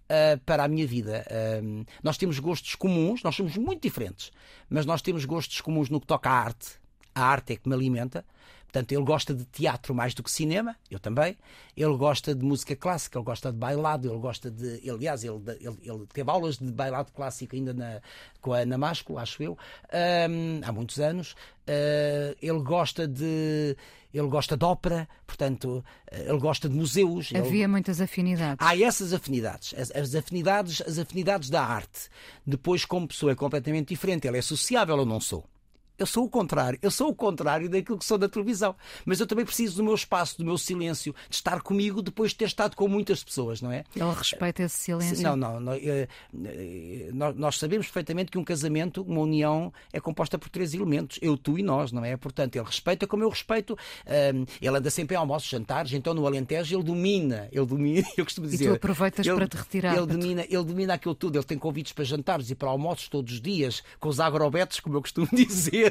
uh, para a minha vida. Uh, nós temos gostos comuns, nós somos muito diferentes, mas nós temos gostos comuns no que toca à arte. A arte é que me alimenta. Portanto, ele gosta de teatro mais do que cinema, eu também. Ele gosta de música clássica, ele gosta de bailado, ele gosta de. Ele, aliás, ele, ele, ele teve aulas de bailado clássico ainda na, com a Ana Másculo, acho eu, um, há muitos anos. Uh, ele gosta de ele gosta de ópera, portanto, ele gosta de museus. Havia ele... muitas afinidades. Há essas afinidades, as, as, afinidades, as afinidades da arte. Depois, como pessoa, é completamente diferente. Ele é sociável ou não sou? Eu sou o contrário. Eu sou o contrário daquilo que sou da televisão. Mas eu também preciso do meu espaço, do meu silêncio, de estar comigo depois de ter estado com muitas pessoas, não é? Ele respeita esse silêncio? Não, não. não eh, nós sabemos perfeitamente que um casamento, uma união, é composta por três elementos. Eu, tu e nós, não é? Portanto, ele respeita como eu respeito. Ele anda sempre em almoços, jantares, então no Alentejo ele domina. Ele domina, eu costumo dizer. E tu aproveitas ele, para te retirar. Ele domina, ele domina aquilo tudo. Ele tem convites para jantares e para almoços todos os dias, com os agrobetos, como eu costumo dizer.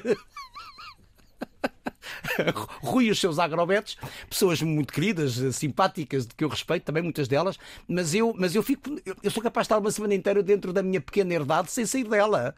Rui e os seus agrobetes, pessoas muito queridas, simpáticas, de que eu respeito também, muitas delas, mas eu, mas eu fico, eu sou capaz de estar uma semana inteira dentro da minha pequena herdade sem sair dela.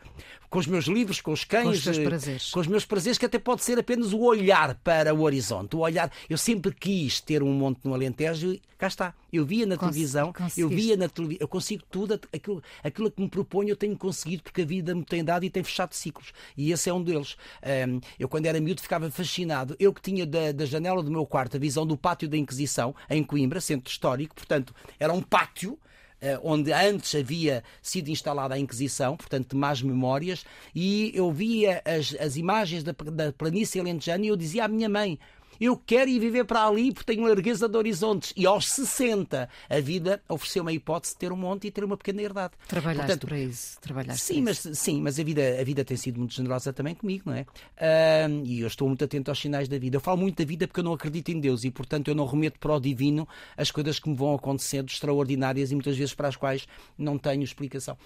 Com os meus livros, com os cães, Com os eh, prazeres. com os meus prazeres, que até pode ser apenas o olhar para o horizonte. O olhar. Eu sempre quis ter um monte no Alentejo e cá está. Eu via na Cons- televisão, eu via na televisão, eu consigo tudo, aquilo, aquilo que me proponho eu tenho conseguido porque a vida me tem dado e tem fechado ciclos. E esse é um deles. Ahm, eu, quando era miúdo, ficava fascinado. Eu que tinha da, da janela do meu quarto a visão do pátio da Inquisição, em Coimbra, centro histórico, portanto, era um pátio eh, onde antes havia sido instalada a Inquisição, portanto, de más memórias, e eu via as, as imagens da, da planície alentejana e eu dizia à minha mãe. Eu quero ir viver para ali porque tenho largueza de horizontes. E aos 60, a vida ofereceu-me a hipótese de ter um monte e ter uma pequena herdade. Trabalhaste Portanto, para isso. Trabalhaste Sim, mas, isso. sim, mas a vida, a vida tem sido muito generosa também comigo, não é? Ah, e eu estou muito atento aos sinais da vida. Eu falo muito da vida porque eu não acredito em Deus e, portanto, eu não remeto para o divino as coisas que me vão acontecendo extraordinárias e muitas vezes para as quais não tenho explicação.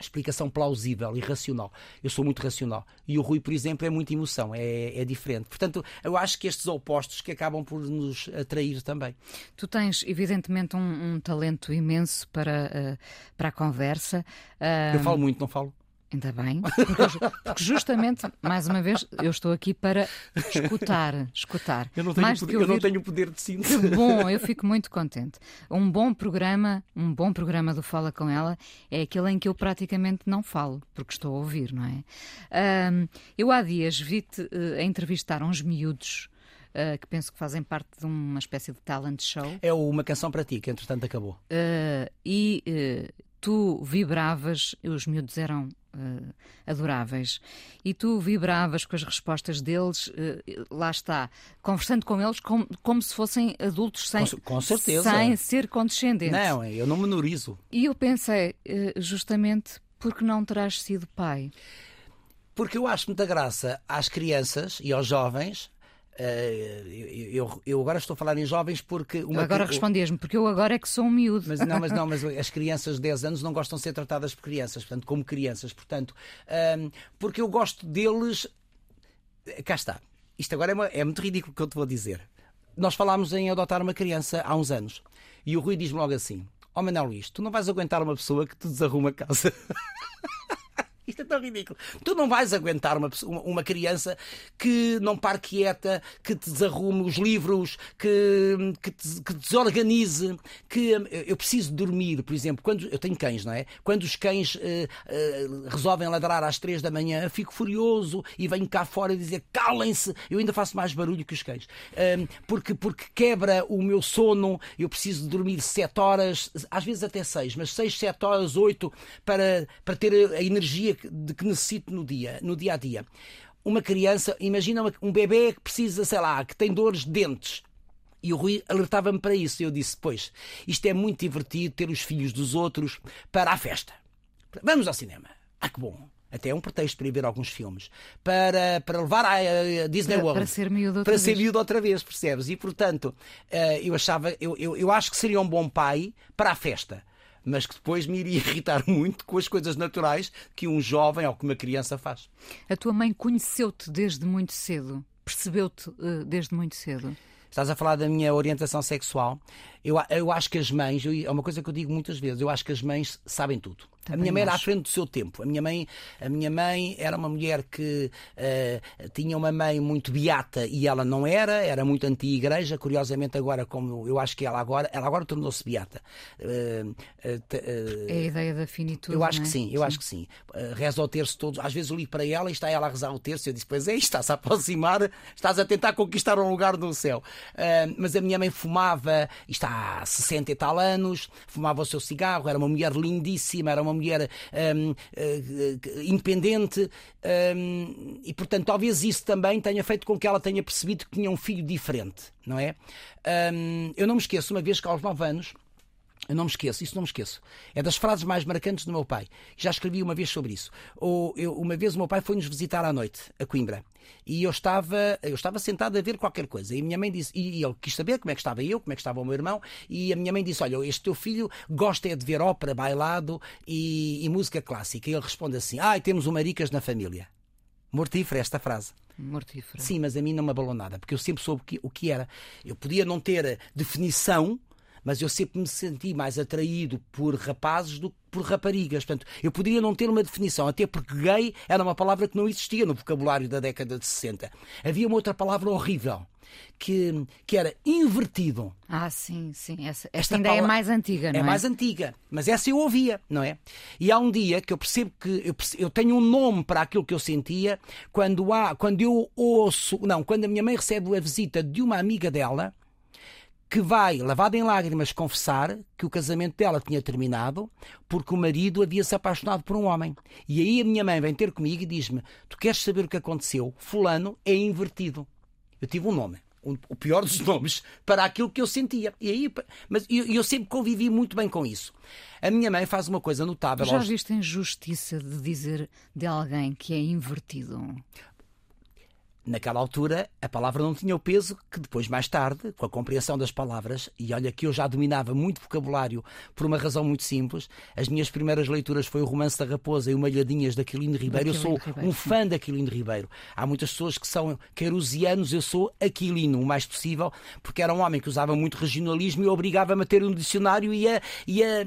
Explicação plausível e racional. Eu sou muito racional. E o Rui, por exemplo, é muita emoção, é, é diferente. Portanto, eu acho que estes opostos que acabam por nos atrair também. Tu tens, evidentemente, um, um talento imenso para, eh, para a conversa. Ah, Eu falo muito, não falo? Ainda bem, porque, eu- porque justamente, mais uma vez, eu estou aqui para escutar, escutar. Eu não tenho, mais do poder, que eu não tenho poder de síntese. Que bom, eu fico muito contente. Um bom programa, um bom programa do Fala com ela é aquele em que eu praticamente não falo, porque estou a ouvir, não é? Ahm, eu há dias vi-te eh, a entrevistar uns miúdos eh, que penso que fazem parte de uma espécie de talent show. É uma canção para ti, que entretanto acabou. Uh, e uh, tu vibravas, os miúdos eram uh, adoráveis, e tu vibravas com as respostas deles, uh, lá está, conversando com eles como, como se fossem adultos sem, Com- com certeza. sem ser condescendentes. Não, eu não menorizo. E eu pensei, uh, justamente, porque não terás sido pai? Porque eu acho muita graça às crianças e aos jovens. Eh, eu, eu- agora estou a falar em jovens porque. Agora cri- respondias-me, porque eu agora é que sou um miúdo. Mas não, mas não, mas as crianças de 10 anos não gostam de ser tratadas por crianças, portanto, como crianças. Portanto, ahm, porque eu gosto deles. Cá está. Isto agora é, uma- é muito ridículo o que eu te vou dizer. Nós falámos em adotar uma criança há uns anos e o Rui diz-me logo assim: Ó Manuel Luís, tu não vais aguentar uma pessoa que te desarruma a casa. Isto é tão ridículo. Tu não vais aguentar uma, uma- criança que não pare quieta, que te desarrume os livros, que, que, te, que desorganize, que hum, eu preciso dormir, por exemplo, quando eu tenho cães, não é? Quando os cães eh, eh, resolvem ladrar às três da manhã, fico furioso e venho cá fora dizer calem-se, eu ainda faço mais barulho que os cães, Hum, porque, porque quebra o meu sono, eu preciso dormir sete horas, às vezes até seis, mas seis, sete horas, oito, para, para ter a energia de que necessito no dia, no dia a dia. Uma criança, imagina uma- um bebê que precisa, sei lá, que tem dores de dentes. E o Rui alertava-me para isso. E eu disse: Pois, isto é muito divertido ter os filhos dos outros para a festa. Vamos ao cinema. Ah, que bom. Até é um pretexto para ir ver alguns filmes. Para, para levar à eh, Disney Para- World. para ser miúdo outra Para ser vez. miúdo outra vez, percebes? E portanto, eh, eu achava, eu, eu, eu acho que seria um bom pai para a festa. Mas que depois me iria irritar muito com as coisas naturais que um jovem ou que uma criança faz. A tua mãe conheceu-te desde muito cedo, percebeu-te eh, desde muito cedo. Estás a falar da minha orientação sexual. Eu, eu acho que as mães, eu- é uma coisa que eu digo muitas vezes, eu acho que as mães sabem tudo. A minha mãe era à acho. frente do seu tempo. A minha mãe, a minha mãe era uma mulher que eh, tinha uma mãe muito beata e ela não era, era muito anti-igreja. Curiosamente, agora, como eu acho que ela agora, ela agora tornou-se beata. Te- eh, É a ideia da finitude. eu acho não que é? sim, eu acho que sim. Uh, reza o terço todos. Às vezes eu ligo para ela e está ela a rezar o terço. Eu disse: Pois é, estás a aproximar, estás a tentar conquistar um lugar no céu. Uh, mas a minha mãe fumava, está há 60 e tal anos, fumava o seu cigarro, era uma mulher lindíssima, era uma mulher um, uh, independente. um, e portanto, talvez isso também tenha feito com que ela tenha percebido que tinha um filho diferente, não é? Um, eu não me esqueço, uma vez que aos 9 anos. Eu não me esqueço, isso não me esqueço. É das frases mais marcantes do meu pai. Já escrevi uma vez sobre isso. Ou eu- uma vez o meu pai foi-nos visitar à noite, a Coimbra. E eu estava, eu estava sentado a ver qualquer coisa. E a minha mãe disse, e ele quis saber como é que estava eu, como é que estava o meu irmão. E a minha mãe disse: Olha, este teu filho gosta é de ver ópera, bailado e, e música clássica. E ele responde assim: Ah, temos o Maricas na família. Mortífera esta frase. Mortífera. Sim, mas a mim não me abalou nada, porque eu sempre soube o que, o que era. Eu podia não ter definição, mas eu sempre me senti mais atraído por rapazes do que por raparigas. Portanto, eu poderia não ter uma definição, até porque gay era uma palavra que não existia no vocabulário da década de 60. Havia uma outra palavra horrível. Que, que era invertido. Ah, sim, sim. Essa, esta, esta ainda é mais antiga, não é? É mais antiga, mas essa eu ouvia, não é? E há um dia que eu percebo que eu, percebo, eu tenho um nome para aquilo que eu sentia quando há, quando eu ouço, não, quando a minha mãe recebe a visita de uma amiga dela que vai, lavada em lágrimas, confessar que o casamento dela tinha terminado porque o marido havia se apaixonado por um homem. E aí a minha mãe vem ter comigo e diz-me: Tu queres saber o que aconteceu? Fulano é invertido. Eu tive um nome. Um, o pior dos nomes para aquilo que eu sentia. E aí, mas eu, eu, sempre convivi muito bem com isso. A minha mãe faz uma coisa notável. Já viste a injustiça de dizer de alguém que é invertido? Naquela altura a palavra não tinha o peso que depois, mais tarde, com a compreensão das palavras, e olha que eu já dominava muito vocabulário por uma razão muito simples, as minhas primeiras leituras foi o Romance da Raposa e o Malhadinhas da Aquilino Ribeiro. eu sou Ribeiro, um fã da Aquilino Ribeiro. Há muitas pessoas que são querusianos, eu sou aquilino, o mais possível, porque era um homem que usava muito regionalismo e obrigava-me a ter um dicionário e a, e a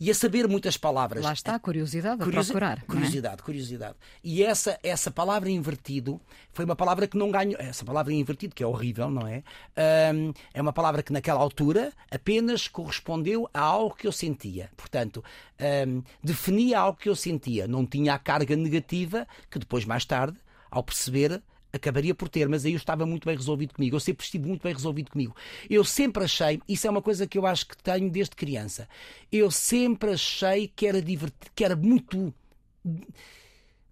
e a saber muitas palavras. Lá está a curiosidade a Curiosi procurar. É? Curiosidade, é? curiosidade. E essa, essa palavra invertido foi uma palavra que não ganhou. Essa palavra invertido, que é horrível, não é? Um, é uma palavra que naquela altura apenas correspondeu a algo que eu sentia. Portanto, um, definia algo que eu sentia. Não tinha a carga negativa que depois, mais tarde, ao perceber, acabaria por ter, mas aí eu estava muito bem resolvido comigo. Eu sempre estive muito bem resolvido comigo. Eu sempre achei, isso é uma coisa que eu acho que tenho desde criança, eu sempre achei que era divertido, que era muito,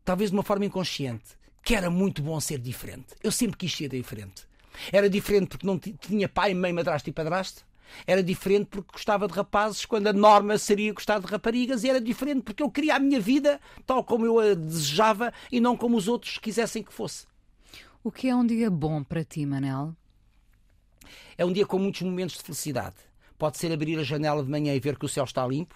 talvez de uma forma inconsciente, que era muito bom ser diferente. Eu sempre quis ser diferente. Era diferente porque não tinha pai, mãe, madrasto e padrasto. Era diferente porque gostava de rapazes quando a norma seria gostar de raparigas, e era diferente porque eu queria a minha vida tal como eu a desejava e não como os outros quisessem que fosse. O que é um dia bom para ti, Manel? É um dia com muitos momentos de felicidade. Pode ser abrir a janela de manhã e ver que o céu está limpo,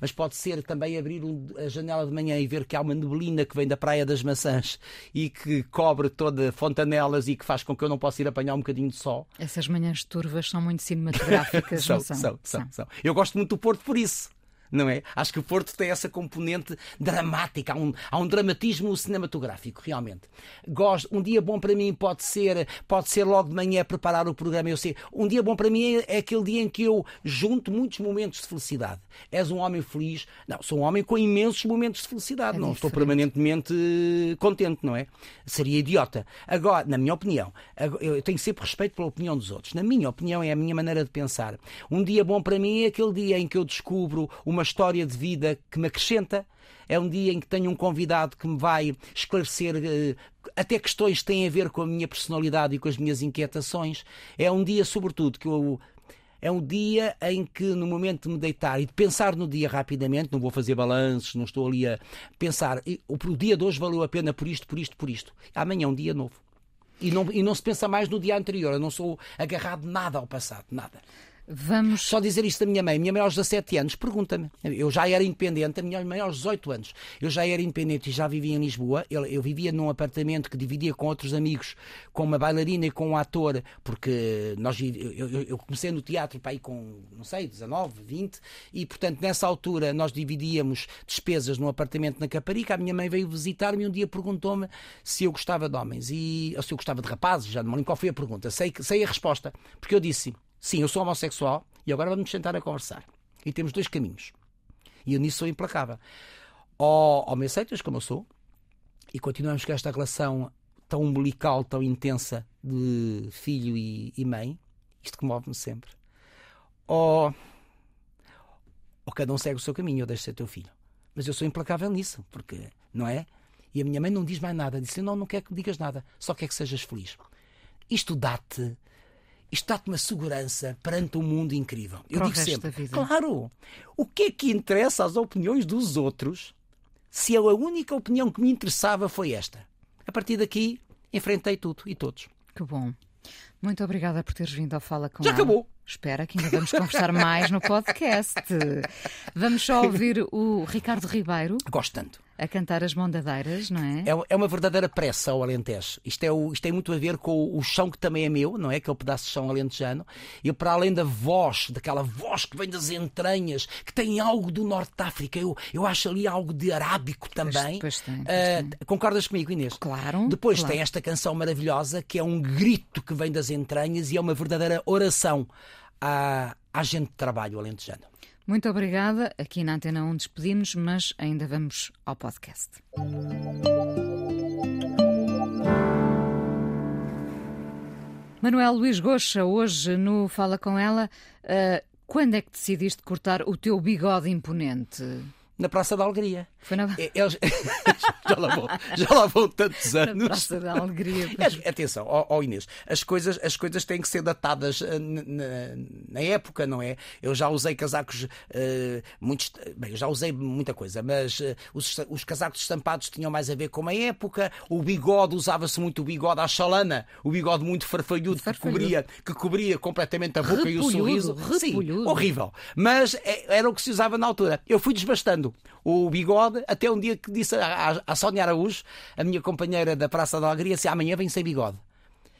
mas pode ser também abrir a janela de manhã e ver que há uma neblina que vem da Praia das Maçãs e que cobre toda fontanelas e que faz com que eu não possa ir apanhar um bocadinho de sol. Essas manhãs turvas são muito cinematográficas, são, são? São, são, são. Eu gosto muito do Porto por isso não é? Acho que o Porto tem essa componente dramática, há um, há um dramatismo cinematográfico, realmente. Gosto, um dia bom para mim pode ser, pode ser logo de manhã preparar o programa, eu sei. Um dia bom para mim é, aquele dia em que eu junto muitos momentos de felicidade. És um homem feliz? Não, sou um homem com imensos momentos de felicidade, é não estou permanentemente contente, não é? Seria idiota. Agora, na minha opinião, eu tenho sempre respeito pela opinião dos outros. Na minha opinião, é a minha maneira de pensar. Um dia bom para mim é aquele dia em que eu descubro uma história de vida que me acrescenta. É um dia em que tenho um convidado que me vai esclarecer uh, até questões que têm a ver com a minha personalidade e com as minhas inquietações. É um dia, sobretudo, que eu é um dia em que, no momento de me deitar e de pensar no dia rapidamente, não vou fazer balanços, não estou ali a pensar, o dia de hoje valeu a pena por isto, por isto, por isto. Amanhã é um dia novo. E não, e não se pensa mais no dia anterior. Eu não sou agarrado nada ao passado, nada. Vamos. Só dizer isto da minha mãe. Minha mãe aos 17 anos, pergunta-me. Eu já era independente, a minha mãe aos 18 anos. Eu já era independente e já vivia em Lisboa. Eu, eu vivia num apartamento que dividia com outros amigos, com uma bailarina e com um ator, porque nós, eu, eu, eu comecei no teatro para aí com, não sei, 19, 20, e portanto nessa altura nós dividíamos despesas num apartamento na Caparica. A minha mãe veio visitar-me e um dia perguntou-me se eu gostava de homens e, ou se eu gostava de rapazes. Já não me lembro qual foi a pergunta. Sei, sei a resposta, porque eu disse Sim, eu sou homossexual e agora vamos sentar a conversar. E temos dois caminhos. E eu nisso sou implacável. Ou, ou me aceitas como eu sou e continuamos com esta relação tão umbilical, tão intensa de filho e, e mãe, isto comove-me sempre. Ou, ou cada um segue o seu caminho, eu deixo ser teu filho. Mas eu sou implacável nisso, porque, não é? E a minha mãe não diz mais nada. Disse: Não, não quer que digas nada, só quer que sejas feliz. Isto dá-te isto dá-te uma segurança perante um mundo incrível. Eu digo sempre, claro, o que é que interessa às opiniões dos outros se a única opinião que me interessava foi esta? A partir daqui, enfrentei tudo e todos. Que bom. Muito obrigada por teres vindo ao Fala com Já ela. acabou. Espera que ainda vamos conversar mais no podcast. Vamos só ouvir o Ricardo Ribeiro. Gosto tanto. A cantar as mondadeiras, não é? É, é uma verdadeira pressa ao Alentejo. Isto, é o, isto tem muito a ver com o chão que também é meu, não é? Aquele pedaço de chão alentejano. E para além da voz, daquela voz que vem das entranhas, que tem algo do Norte de África, eu, eu acho ali algo de arábico também. Pois, pois tem, pois Uh, concordas comigo, Inês? Claro. Depois claro. tem esta canção maravilhosa que é um grito que vem das entranhas e é uma verdadeira oração à, à gente de trabalho alentejano. Muito obrigada. Aqui na Antena 1 despedimos, mas ainda vamos ao podcast. Manuel Luís Goxa, hoje no Fala Com Ela, uh, quando é que decidiste cortar o teu bigode imponente? Na Praça da Alegria. Foi na... Eles... já, lá vão, já lá vão tantos anos. Na Praça da Alegria. Atenção, ó, ó, Inês, as coisas, as coisas têm que ser datadas na, na época, não é? Eu já usei casacos uh, muitos. Bem, eu já usei muita coisa, mas uh, os, os, casacos estampados tinham mais a ver com a época. O bigode, usava-se muito o bigode à chalana, o bigode muito farfalhudo, farfalhudo. Que, cobria, que cobria completamente a boca repulhudo, e o sorriso. Repulhudo. Sim, horrível. Mas era o que se usava na altura. Eu fui desbastando o bigode, até um dia que disse à, Sónia Araújo, a minha companheira da Praça da Alegria, assim, amanhã vem sem bigode.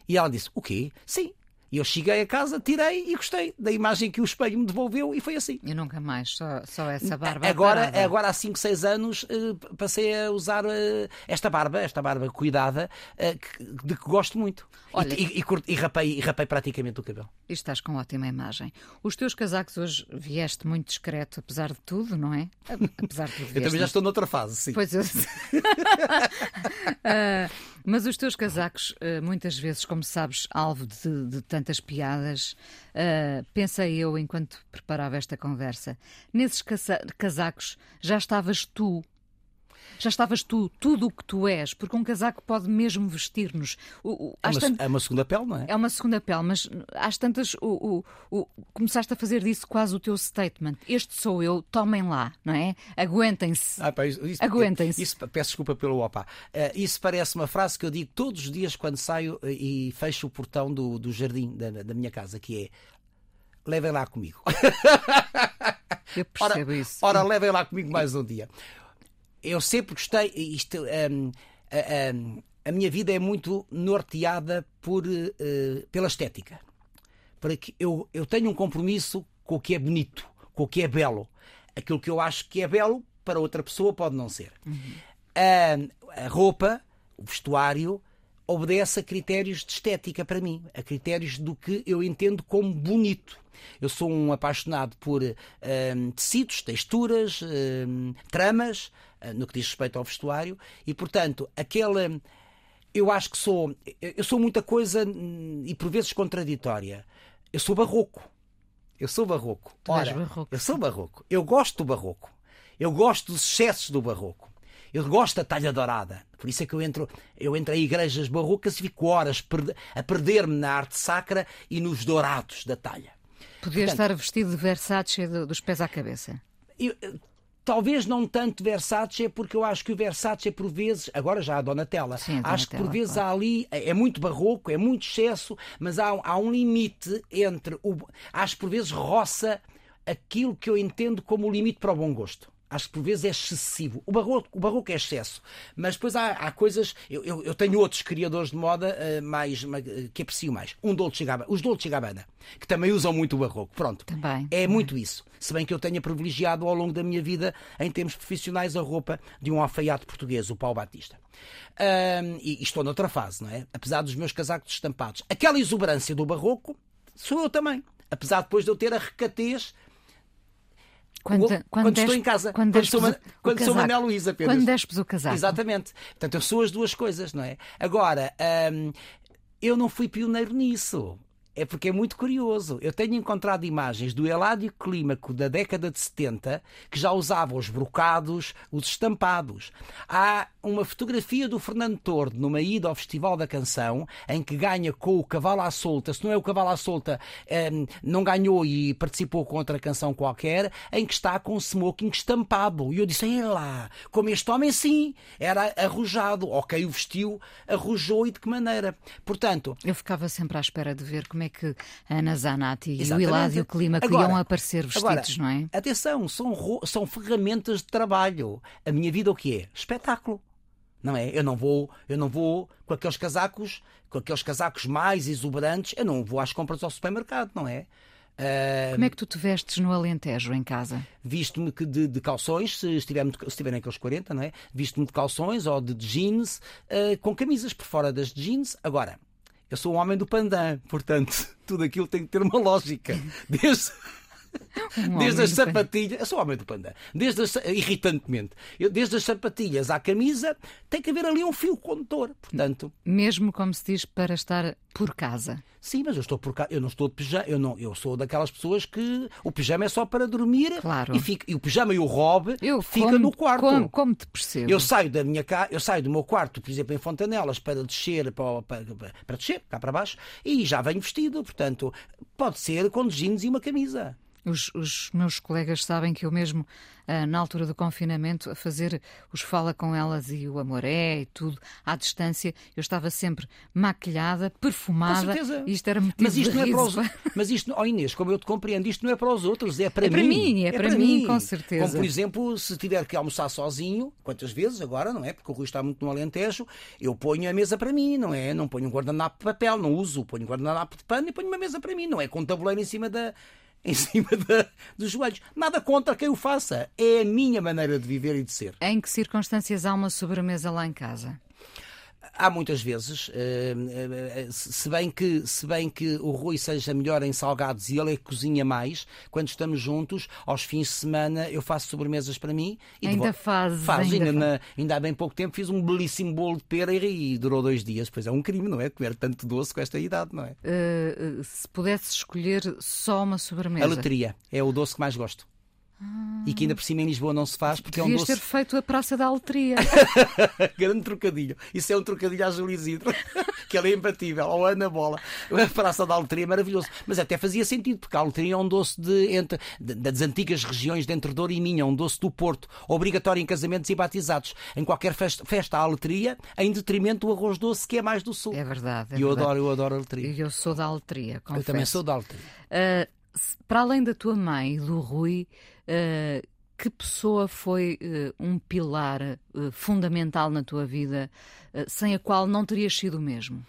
E ela disse, o quê? Sim. E eu cheguei a casa, tirei e gostei da imagem que o espelho me devolveu e foi assim. Eu nunca mais, só, só essa barba. Agora, parada. agora há 5, 6 anos, uh, passei a usar uh, esta barba, esta barba cuidada, uh, que, de que gosto muito. Olha, e, e, e, e, rapei, e rapei praticamente o cabelo. E estás com ótima imagem. Os teus casacos hoje vieste muito discreto, apesar de tudo, não é? Apesar de tudo. eu também já estou noutra fase, sim. Pois eu. mas os teus casacos, uh, muitas vezes, como sabes, alvo de, de tantas piadas, uh, pensei eu enquanto preparava esta conversa, nesses casacos já estavas tu. Já estavas tu, tudo o que tu és, porque um casaco pode mesmo vestir-nos. É, tant... é uma segunda pele, não é? É uma segunda pele, mas às tantas o, o, o, começaste a fazer disso quase o teu statement. Este sou eu, tomem lá, não é? Aguentem-se. Ah, Aguentem-se. Isso, peço desculpa pelo opa. Uh, isso parece uma frase que eu digo todos os dias quando saio e fecho o portão do, do jardim da, da minha casa, que é levem lá comigo. Eu percebo ora, isso. Ora, levem lá comigo mais um dia. Eu sempre gostei, isto, um, um, a minha vida é muito norteada por, uh, pela estética. Para que eu, eu tenho um compromisso com o que é bonito, com o que é belo. Aquilo que eu acho que é belo, para outra pessoa pode não ser. Uhum. A, a roupa, o vestuário, obedece a critérios de estética para mim, a critérios do que eu entendo como bonito. Eu sou um apaixonado por um, tecidos, texturas, um, tramas, uh, no que diz respeito ao vestuário, e portanto, aquele. Eu acho que sou. Eu sou muita coisa e por vezes contraditória. Eu sou barroco. Eu sou barroco. Ora, barroco. Eu sou barroco. Eu gosto do barroco. Eu gosto dos excessos do barroco. Eu gosto da talha dourada. Por isso é que eu entro, eu entro em igrejas barrocas e fico horas a perder-me na arte sacra e nos dourados da talha. Podias Portanto, estar vestido de Versace dos pés à cabeça. Eu, talvez não tanto Versace, porque eu acho que o Versace, por vezes, agora já a Donatella, Sim, a acho que por Donatella, vezes claro. há ali, é muito barroco, é muito excesso, mas há, há um limite entre o. Acho que por vezes roça aquilo que eu entendo como o limite para o bom gosto. Acho que por vezes é excessivo. O barroco, o barroco é excesso. Mas depois há, há coisas. Eu, eu, eu, tenho outros criadores de moda uh, mais, uh, que aprecio mais. Um Dolce Gabbana, os Dolce Gabbana, que também usam muito o barroco. Pronto. Também. É muito isso. Se bem que eu tenha privilegiado ao longo da minha vida, em termos profissionais, a roupa de um alfaiate português, o Paulo Batista. Um, e, e estou noutra fase, não é? Apesar dos meus casacos estampados. Aquela exuberância do barroco sou eu também. Apesar depois de eu ter a recatez quando, quando, quando estou em casa, quando, quando sou, o, quando o sou Manuel Luís apenas. Quando despes o casaco. Exatamente. Portanto, eu sou as duas coisas, não é? Agora, hum, eu não fui pioneiro nisso. É porque é muito curioso. Eu tenho encontrado imagens do Eládio Clímaco da década de 70 que já usava os brocados, os estampados. Há uma fotografia do Fernando Tordo numa ida ao Festival da Canção em que ganha com o Cavalo à Solta. Se não é o Cavalo à Solta, hum, não ganhou e participou com outra canção qualquer, em que está com o smoking estampado. E eu disse: Ei lá, como este homem sim, era arrojado. Ok, o vestiu, arrojou e de que maneira. Portanto. Eu ficava sempre à espera de ver como é que a Ana Zanatti e o. Hilário Clima queriam Agora- aparecer vestidos, Agora, não é? Atenção, são, são ferramentas de trabalho. A minha vida o que é? Espetáculo. Não é? Eu não vou, eu não vou com aqueles casacos, com aqueles casacos mais exuberantes, eu não vou às compras ao supermercado, não é? Ah, Como é que tu te vestes no Alentejo em casa? Visto-me que de, de calções, se, estiver muito- se estiverem aqueles 40, não é? Visto-me de calções ou de jeans, ah, com camisas por fora das jeans. Agora, eu sou um homem do pandan, portanto, tudo aquilo tem que ter uma lógica. Desde. Um Desde as sapatilhas, eu sou homem do panda, desde as, irritantemente, eu, desde as sapatilhas à camisa, tem que haver ali um fio condutor. Portanto, Mesmo como se diz para estar por casa. sim, mas eu estou por cá, eu não estou de pijama, eu, não, eu sou daquelas pessoas que o pijama é só para dormir Claro. e, fica, e o pijama e o robe Eu fica como, no quarto. Como, como te percebo? Eu saio da minha ca... eu saio do meu quarto, por exemplo, em Fontanelas, para descer para, para, para descer cá para baixo e já venho vestido, portanto, pode ser com jeans e uma camisa. Os, os meus colegas sabem que eu mesmo, ah, na altura do confinamento, a fazer os fala com elas e o amor é e tudo, à distância, eu estava sempre maquilhada, perfumada. Com certeza. Isto era motivo Mas isto de não é para os Mas isto, oh Inês, como eu te compreendo, isto não é para os outros, é para É para mim, é para mim, com certeza. Como, por exemplo, se tiver que almoçar sozinho, quantas vezes agora, não é? Porque o Rui está muito no Alentejo, eu ponho a mesa para mim, não é? Não ponho um guardanapo de papel, não uso, ponho um guardanapo de pano e ponho uma mesa para mim, não é? Com um tabuleiro em cima da. Em cima dos joelhos. Nada contra quem o faça. É a minha maneira de viver e de ser. Em que circunstâncias há uma sobremesa lá em casa? Há muitas vezes, eh, eh, se bem, que, se bem que o Rui seja melhor em salgados e ele é que cozinha mais, quando estamos juntos, aos fins de semana eu faço sobremesas para mim. E Ainda fazes, Faz, ainda ainda, faz. na- ainda há bem pouco tempo fiz um belíssimo bolo de pera e, e durou dois dias. Pois é um crime, não é? Comer tanto doce com esta idade, não é? Ah, se pudesse escolher só uma sobremesa. A loteria é o doce que mais gosto. E que ainda por cima em Lisboa não se faz porque é um Devias doce. ter feito a Praça da Aletria. Grande trocadilho. Isso é um trocadilho à Júlia Isidro, que ela é imbatível. Ou Ana Bola. A praça da Aletria é maravilhoso. Mas até fazia sentido, porque a Aletria é um doce de, entre, de- das antigas regiões de Entre Douro e Minha, um doce do Porto, obrigatório em casamentos e batizados. Em qualquer festa, festa à Aletria, em detrimento do arroz doce, que é mais do Sul. É verdade. É e eu verdade. adoro, eu adoro a Aletria. Eu sou da Aletria, confesso. Eu também sou da Aletria. Ah, se- para além da tua mãe do Rui, ah, que pessoa foi ah, um pilar ah, fundamental na tua vida sem a qual não terias sido o mesmo?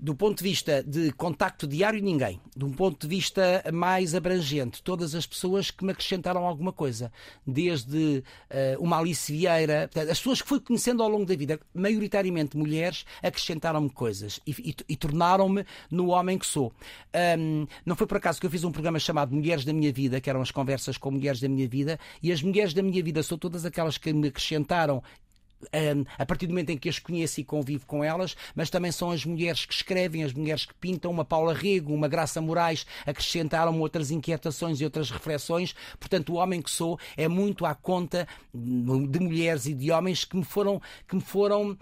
Do ponto de vista de contacto diário, ninguém. De um ponto de vista mais abrangente, todas as pessoas que me acrescentaram alguma coisa. Desde eh, uma Alice Vieira, portanto, as pessoas que fui conhecendo ao longo da vida, maioritariamente mulheres, acrescentaram-me coisas e, e- e tornaram-me no homem que sou. Ahm, não foi por acaso que eu fiz um programa chamado Mulheres da Minha Vida, que eram as conversas com mulheres da minha vida, e as mulheres da minha vida são todas aquelas que me acrescentaram um, a partir do momento em que as conheço e convivo com elas, mas também são as mulheres que escrevem, as mulheres que pintam, uma Paula Rego, uma Graça Moraes, acrescentaram outras inquietações e outras reflexões. Portanto, o homem que sou é muito à conta de mulheres e de homens que me foram, que me foram,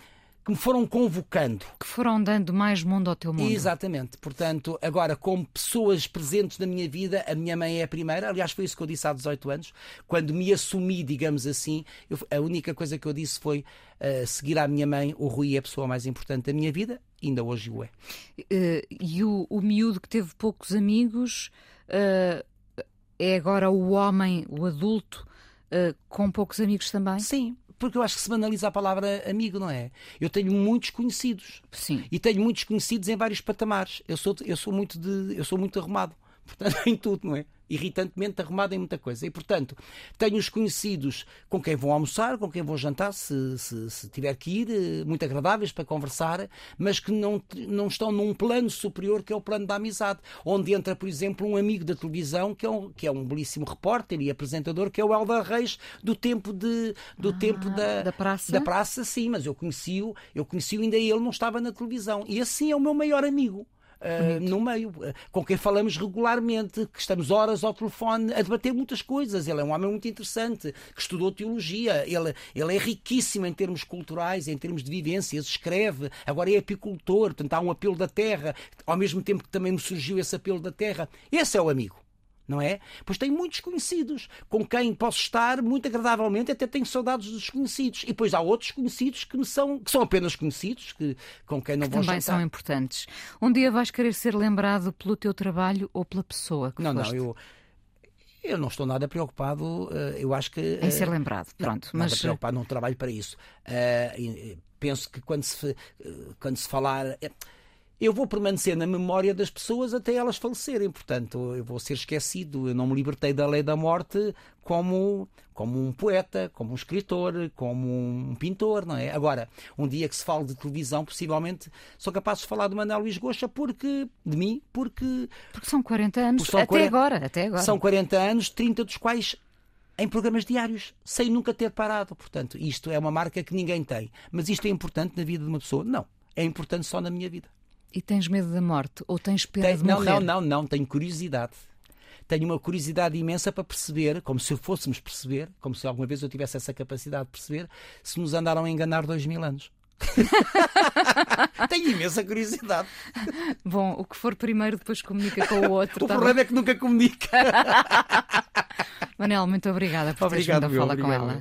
que me foram convocando. Que foram dando mais mundo ao teu mundo? Exatamente. Portanto, agora, como pessoas presentes na minha vida, a minha mãe é a primeira. Aliás, foi isso que eu disse há 18 anos. Quando me assumi, digamos assim, eu- a única coisa que eu disse foi uh, seguir à minha mãe. O Rui é a pessoa mais importante da minha vida. Ainda hoje o é. Eh, e o, o miúdo que teve poucos amigos eh, é agora o homem, o adulto, com poucos amigos também? Sim. Porque eu acho que se banaliza a palavra amigo, não é? Eu tenho muitos conhecidos. Sim. E tenho muitos conhecidos em vários patamares. Eu sou, eu sou, muito, de, eu sou muito arrumado. Portanto, em tudo, não é? Irritantemente arrumado em muita coisa. E, portanto, tenho os conhecidos com quem vou almoçar, com quem vou jantar, se, se, se tiver que ir, eh, muito agradáveis para conversar, mas que não, não estão num plano superior que é o plano da amizade. Onde entra, por exemplo, um amigo da televisão, que é um, que é um belíssimo repórter e apresentador, que é o Helder Reis, do tempo, de, do tempo da, da praça? da praça, sim, mas eu conheci-o, eu conheci-o ainda ele não estava na televisão. E assim é o meu maior amigo. Uh, no meio, uh, com quem falamos regularmente, que estamos horas ao telefone a debater muitas coisas. Ele é um homem muito interessante, que estudou teologia, ele, ele é riquíssimo em termos culturais, em termos de vivências, escreve, agora é apicultor, portanto há um apelo da terra, ao mesmo tempo que também me surgiu esse apelo da terra. Esse é o amigo. Não é? Pois tenho muitos conhecidos com quem posso estar muito agradavelmente, até tenho saudades dos conhecidos. E depois há outros conhecidos que, são, que são apenas conhecidos, que, com quem não que vou também jantar. são importantes. Um dia vais querer ser lembrado pelo teu trabalho ou pela pessoa que Não, foste não, eu, eu não estou nada preocupado. eh, Eu acho que. em eh, ser lembrado. Pronto, Nada mas preocupado, não trabalho para isso. Eh, eh, penso que quando se, eh, quando se falar. Eu vou permanecer na memória das pessoas até elas falecerem. Portanto, eu vou ser esquecido. Eu não me libertei da lei da morte como, como um poeta, como um escritor, como um pintor, não é? Agora, um dia que se fale de televisão, possivelmente sou capaz de falar do Manuel Luís Goxa porque, de mim, porque porque são 40 anos são até 40 agora, até agora. são 40 anos, 30 dos quais em programas diários, sem nunca ter parado. Portanto, isto é uma marca que ninguém tem. Mas isto é importante na vida de uma pessoa? Não. É importante só na minha vida. E tens medo da morte ou tens pena Tem- de não, morrer? não, não, não. Tenho curiosidade. Tenho uma curiosidade imensa para perceber, como se fôssemos perceber, como se alguma vez eu tivesse essa capacidade de perceber, se nos andaram a enganar dois mil anos. Tenho imensa curiosidade. Bom, o que for primeiro depois comunica com o outro. O tá problema é que nunca comunica. bem? Manel, muito obrigada por teres vindo a falar com ela.